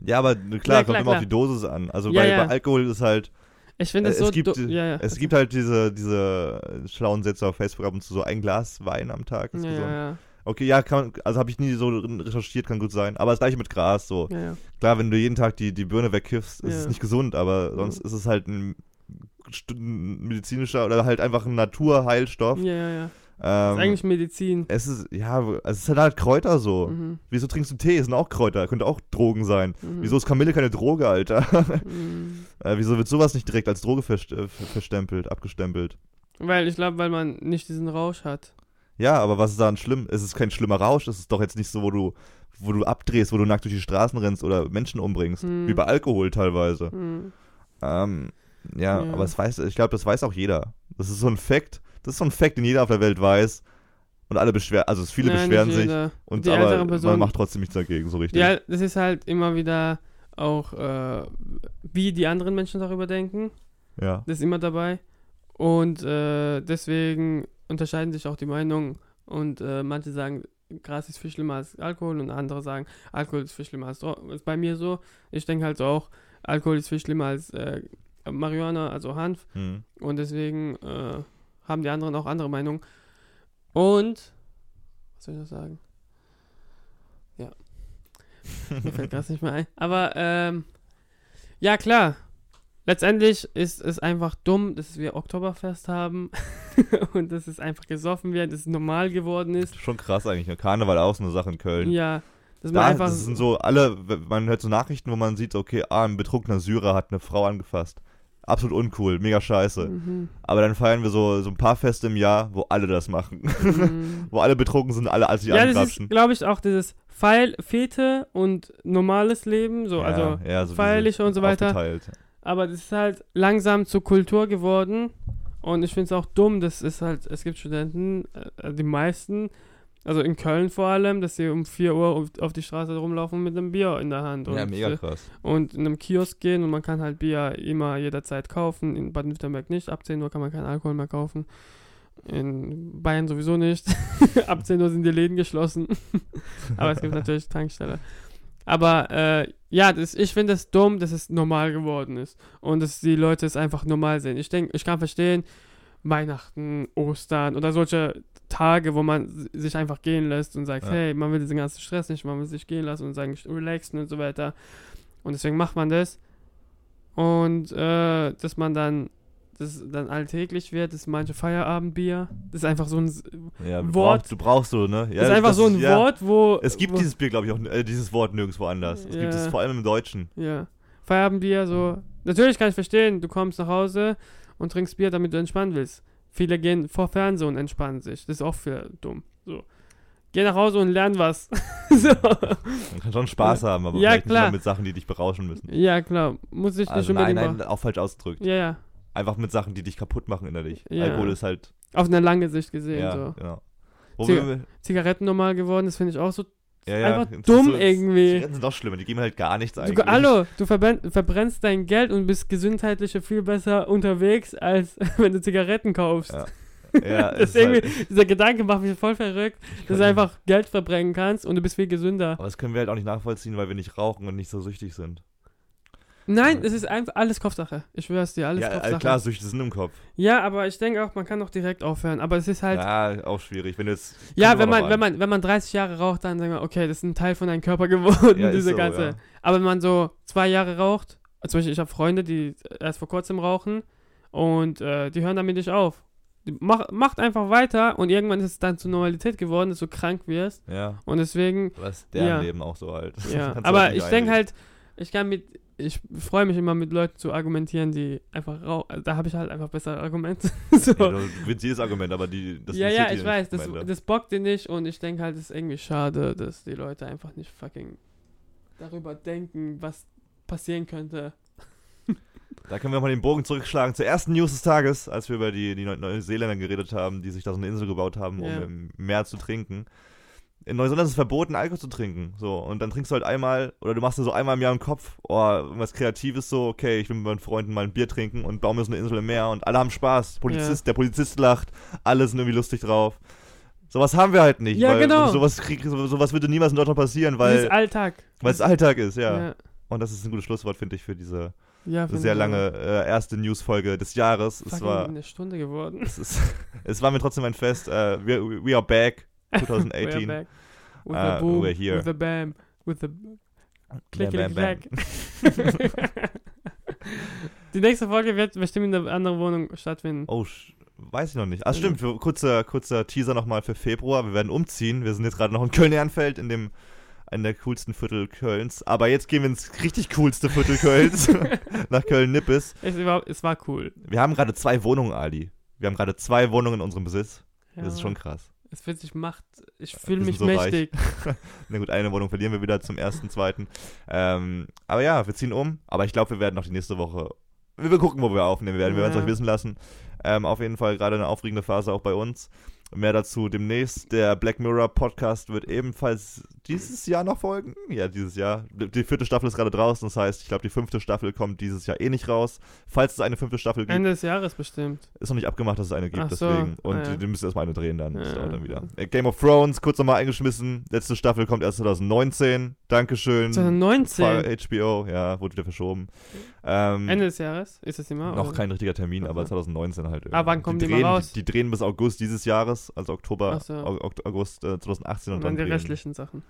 Ja, aber klar, Ja, kommt klar, immer klar. auf die Dosis an. Also Ja, bei, ja. bei Alkohol ist halt, Ich finde Äh, es so. gibt, ja, ja. es gibt halt diese, diese schlauen Sätze auf Facebook ab und zu so ein Glas Wein am Tag ist ja, gesund. ja, Okay, ja, kann, also habe ich nie so recherchiert, kann gut sein. Aber das gleiche mit Gras, so. ja. Klar, wenn du jeden Tag die, die Birne wegkiffst, ist es nicht gesund, aber sonst ist es halt ein medizinischer oder halt einfach ein Naturheilstoff. Ja, ja, ja. Ähm, ist eigentlich Medizin. es ist, ja, es ist halt, halt Kräuter so. Mhm. Wieso trinkst du Tee? Es sind auch Kräuter, könnte auch Drogen sein. Mhm. Wieso ist Kamille keine Droge, Alter? (laughs) Mhm. äh, wieso wird sowas nicht direkt als Droge äh, ver- verstempelt, abgestempelt? Weil ich glaube, weil man nicht diesen Rausch hat. Ja, aber was ist daran schlimm? Es ist kein schlimmer Rausch, es ist doch jetzt nicht so, wo du, wo du abdrehst, wo du nackt durch die Straßen rennst oder Menschen umbringst. Hm. Wie bei Alkohol teilweise. Mhm. Ähm, ja, Ja. aber es weiß, ich glaube, das weiß auch jeder. Das ist so ein Fact. Das ist so ein Fact, den jeder auf der Welt weiß. Und alle beschweren, also viele Nein, beschweren sich. Und Die aber ältere man Person- macht trotzdem nichts dagegen, so richtig. Ja, das ist halt immer wieder auch, äh, wie die anderen Menschen darüber denken. ja. Das ist immer dabei. Und äh, deswegen unterscheiden sich auch die Meinungen. Und äh, manche sagen, Gras ist viel schlimmer als Alkohol und andere sagen, Alkohol ist viel schlimmer als Drogen. Ist bei mir so. Ich denke halt so auch, Alkohol ist viel schlimmer als äh, Marihuana, also Hanf. Hm. Und deswegen äh, haben die anderen auch andere Meinungen. Und, was soll ich noch sagen? Ja. Mir fällt das nicht mehr ein. Aber, ähm, ja, klar. Letztendlich ist es einfach dumm, dass wir Oktoberfest haben (laughs) und dass es einfach gesoffen wird, dass es normal geworden ist. Schon krass eigentlich. Ne? Karneval auch so eine Sache in Köln. Ja, man Da, einfach. das sind so alle, man hört so Nachrichten, wo man sieht, okay, ah, ein betrunkener Syrer hat eine Frau angefasst. Absolut uncool, mega scheiße. Mhm. Aber dann feiern wir so, so ein paar Feste im Jahr, wo alle das machen. Mhm. (laughs) wo alle betrunken sind, alle als sich ja, das angrapschen. ist, glaube ich, auch dieses Feil, Fete und normales Leben, so, also ja, so feierliche diese und so weiter. aufgeteilt. Aber das ist halt langsam zur Kultur geworden. Und ich finde es auch dumm, dass es halt, es gibt Studenten, äh, die meisten, also in Köln vor allem, dass sie um 4 Uhr auf, die Straße rumlaufen mit einem Bier in der Hand. Ja, und, mega äh, krass. und in einem Kiosk gehen und man kann halt Bier immer jederzeit kaufen. In Baden-Württemberg nicht. Ab 10 Uhr kann man keinen Alkohol mehr kaufen. In Bayern sowieso nicht. (laughs) Ab 10 Uhr sind die Läden geschlossen. (laughs) Aber es gibt natürlich Tankstelle. Aber äh, ja, das, ich finde es dumm, dass es normal geworden ist. Und dass die Leute es einfach normal sehen. Ich denke, ich kann verstehen, Weihnachten, Ostern oder solche Tage, wo man sich einfach gehen lässt und sagt, Ja. hey, man will diesen ganzen Stress nicht, man will sich gehen lassen und sagen, relaxen und so weiter. Und deswegen macht man das. Und äh, dass man dann, das dann alltäglich wird, ist manche Feierabendbier. Das ist einfach so ein, Ja, Wort- du brauchst so, ne? Ja, das ist einfach so ein ja. Wort, wo. Es gibt wo, dieses Bier, glaube ich, auch, äh, dieses Wort nirgendwo anders. Es gibt es vor allem im Deutschen. Ja. Feierabendbier, so. Natürlich kann ich verstehen, du kommst nach Hause und trinkst Bier, damit du entspannen willst. Viele gehen vor Fernsehen und entspannen sich. Das ist auch für dumm. So. Geh nach Hause und lern was. (laughs) so. Man kann schon Spaß haben, aber Ja, vielleicht klar. nicht mit Sachen, die dich berauschen müssen. Ja, klar. Muss ich nicht Also nein, unbedingt nein, auch falsch ausgedrückt. machen. Ja, ja. Einfach mit Sachen, die dich kaputt machen innerlich. Ja. Alkohol ist halt, Auf eine lange Sicht gesehen. ja, So. genau. Zigaretten normal geworden, das finde ich auch so Ja, ja. Einfach das ist dumm so- irgendwie. Zigaretten sind doch schlimmer, die geben halt gar nichts eigentlich. Du, hallo, du verbrenn, verbrennst dein Geld und bist gesundheitlich viel besser unterwegs, als (laughs) wenn du Zigaretten kaufst. Ja. (laughs) Ja, halt- irgendwie, dieser Gedanke macht mich voll verrückt, dass du einfach Geld verbrennen kannst und du bist viel gesünder. Aber das können wir halt auch nicht nachvollziehen, weil wir nicht rauchen und nicht so süchtig sind. Nein, es ist einfach alles Kopfsache. Ich schwör's dir, alles ja, Kopfsache. äh, klar, Süchte sind im Kopf. Ja, aber ich denke auch, man kann auch direkt aufhören. Aber es ist halt, ja, Ja, auch schwierig. Wenn du jetzt. immer wenn, man, wenn, an. man, wenn man 30 Jahre raucht, dann sagen wir, okay, das ist ein Teil von deinem Körper geworden, Ja, (laughs) diese so, ganze. ja. Aber wenn man so zwei Jahre raucht, zum Beispiel, ich habe Freunde, die erst vor kurzem rauchen und äh, die hören damit nicht auf. Mach, macht einfach weiter und irgendwann ist es dann zur Normalität geworden, dass du krank wirst. Ja, Und deswegen, ist deren Ja. Leben auch so halt. ja. (laughs) Aber halt ich denke halt, ich kann mit, ich freue mich immer mit Leuten zu argumentieren, die einfach rauchen. Da habe ich halt einfach bessere Argumente. (laughs) so. Ja, du gewinnst jedes Argument, aber die. Das ja, ja, ich weiß, das, das bockt dir nicht und ich denke halt, es ist irgendwie schade, dass die Leute einfach nicht fucking darüber denken, was passieren könnte. (laughs) Da können wir mal den Bogen zurückschlagen zur ersten News des Tages, als wir über die, die Neu- Neuseeländer geredet haben, die sich da so eine Insel gebaut haben, Ja. um im Meer zu trinken. In Neuseeland ist es verboten, Alkohol zu trinken. So, und dann trinkst du halt einmal, oder du machst dir so einmal im Jahr im Kopf, oh, irgendwas Kreatives so, okay, ich will mit meinen Freunden mal ein Bier trinken und bauen mir so eine Insel im Meer und alle haben Spaß. Polizist, Der Polizist lacht, alle sind irgendwie lustig drauf. Sowas haben wir halt nicht. Ja, weil genau. Sowas, krieg, so, sowas würde niemals in Deutschland passieren, weil Alltag. weil es Alltag ist, ja. ja. Und das ist ein gutes Schlusswort, finde ich, für diese ja sehr lange äh, erste Newsfolge des Jahres. Es war, eine Stunde geworden. es, ist, (laughs) es war mir trotzdem ein Fest. Äh, we, we are back, We're 2018. back. With Ah, the boom, we're here. with the bam, with the klick, Bam, klick. Die nächste Folge wird bestimmt in einer anderen Wohnung stattfinden. Oh, weiß ich noch nicht. Ah, Also- stimmt. Für, kurzer, kurzer Teaser nochmal für Februar. Wir werden umziehen. Wir sind jetzt gerade noch in Köln-Ehrenfeld, in dem einem der coolsten Viertel Kölns. Aber jetzt gehen wir ins richtig coolste Viertel Kölns, (laughs) nach Köln-Nippes. Es war, es war cool. Wir haben gerade zwei Wohnungen, Ali. Wir haben gerade zwei Wohnungen in unserem Besitz. Ja, Das ist schon krass. Es fühlt sich Macht. Ich fühle wir mich so mächtig. (laughs) Na gut, eine Wohnung verlieren wir wieder zum ersten, zweiten. Ähm, aber ja, wir ziehen um. Aber ich glaube, wir werden noch die nächste Woche. Wir werden gucken, wo wir aufnehmen werden. Wir werden es Ja. euch wissen lassen. Ähm, auf jeden Fall gerade eine aufregende Phase auch bei uns. Mehr dazu demnächst. Der Black Mirror Podcast wird ebenfalls dieses Jahr noch folgen. Ja, dieses Jahr. Die vierte Staffel ist gerade draußen. Das heißt, ich glaube, die fünfte Staffel kommt dieses Jahr eh nicht raus. Falls es eine fünfte Staffel gibt, Ende des Jahres bestimmt. ist noch nicht abgemacht, dass es eine gibt. Ach so, deswegen. Und ah ja. die müssen erstmal eine drehen dann. Ja. dann wieder. Äh, Game of Thrones, kurz nochmal eingeschmissen. Letzte Staffel kommt erst 2019. Dankeschön. 2019. War HBO, ja, wurde wieder verschoben. Ähm, Ende des Jahres ist es immer? noch oder? kein richtiger Termin, aber Aha. 2019 halt. Ah, wann kommen die mal drehen, raus? Die, die drehen bis August dieses Jahres, also Oktober, so. Au- Aug- August äh, 2018 und, Und dann die restlichen Sachen.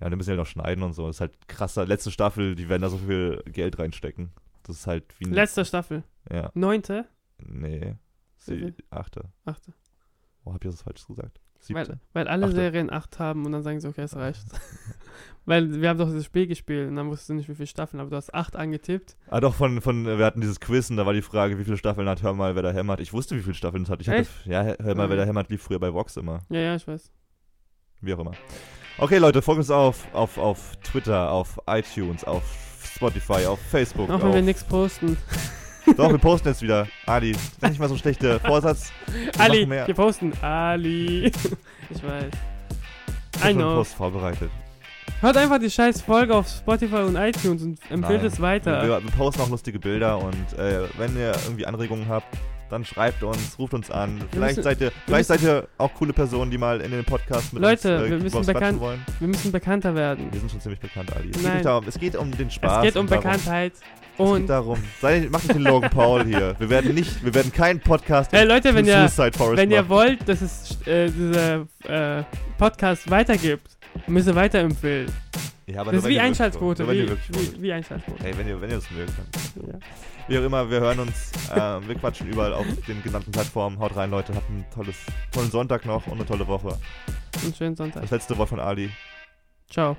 Ja, dann müssen die halt noch schneiden und so. Das ist halt krasser. Letzte Staffel, die werden da so viel Geld reinstecken. Das ist halt wie. Letzte Staffel. Ja, Neunte? nee. Sie, achte. Achte. Oh, hab ich das falsch gesagt? Siebte. Weil, weil alle Achte. Serien acht haben und dann sagen sie, okay, es reicht. (laughs) weil wir haben doch dieses Spiel gespielt und dann wusstest du nicht, wie viele Staffeln, aber du hast acht angetippt. Ah, doch, von, von, wir hatten dieses Quiz und da war die Frage, wie viele Staffeln hat Hör mal, wer da hämmert. Ich wusste, wie viele Staffeln es hat. Ich hatte, Echt? ja, Hör mal, wer da Mhm. hämmert lief früher bei Vox immer. Ja, ja, ich weiß. Wie auch immer. Okay, Leute, folgt uns auf, auf, auf Twitter, auf iTunes, auf Spotify, auf Facebook. Auch wenn auf, wir nichts posten. (laughs) Doch, wir posten jetzt wieder. Ali, das ist nicht mal so ein schlechter Vorsatz. Wir Ali, wir posten. Ali. (laughs) ich weiß. Ich I hab schon einen know. Post vorbereitet. Hört einfach die scheiß Folge auf Spotify und iTunes und empfiehlt Nein. es weiter. Wir, wir posten auch lustige Bilder und äh, wenn ihr irgendwie Anregungen habt, dann schreibt uns, ruft uns an. Vielleicht müssen- seid ihr, vielleicht seid ihr auch coole Personen, die mal in den Podcast mit Leute, uns äh, wir müssen bekannt- wollen. Wir müssen bekannter werden. Wir sind schon ziemlich bekannt, Ali. Es geht, Nein. nicht darum, es geht um den Spaß. es geht um und darum, Bekanntheit. Es Und geht darum. Sei, mach nicht den Logan Paul hier. Wir werden nicht, wir werden keinen Podcast Hey, Leute, wenn ihr- wenn ihr wollt, dass es äh, dieser äh, Podcast weitergibt, müsst ihr weiterempfehlen. Ja, Das ist wie Einschaltquote. Wie, wie, wie Einschaltquote. Hey, wenn ihr, wenn ihr das mögt. Ja. Wie auch immer, wir hören uns. Äh, wir quatschen überall auf den genannten Plattformen. Haut rein, Leute. Habt einen tolles, tollen Sonntag noch und eine tolle Woche. Und schönen Sonntag. Das letzte Wort von Ali. Ciao.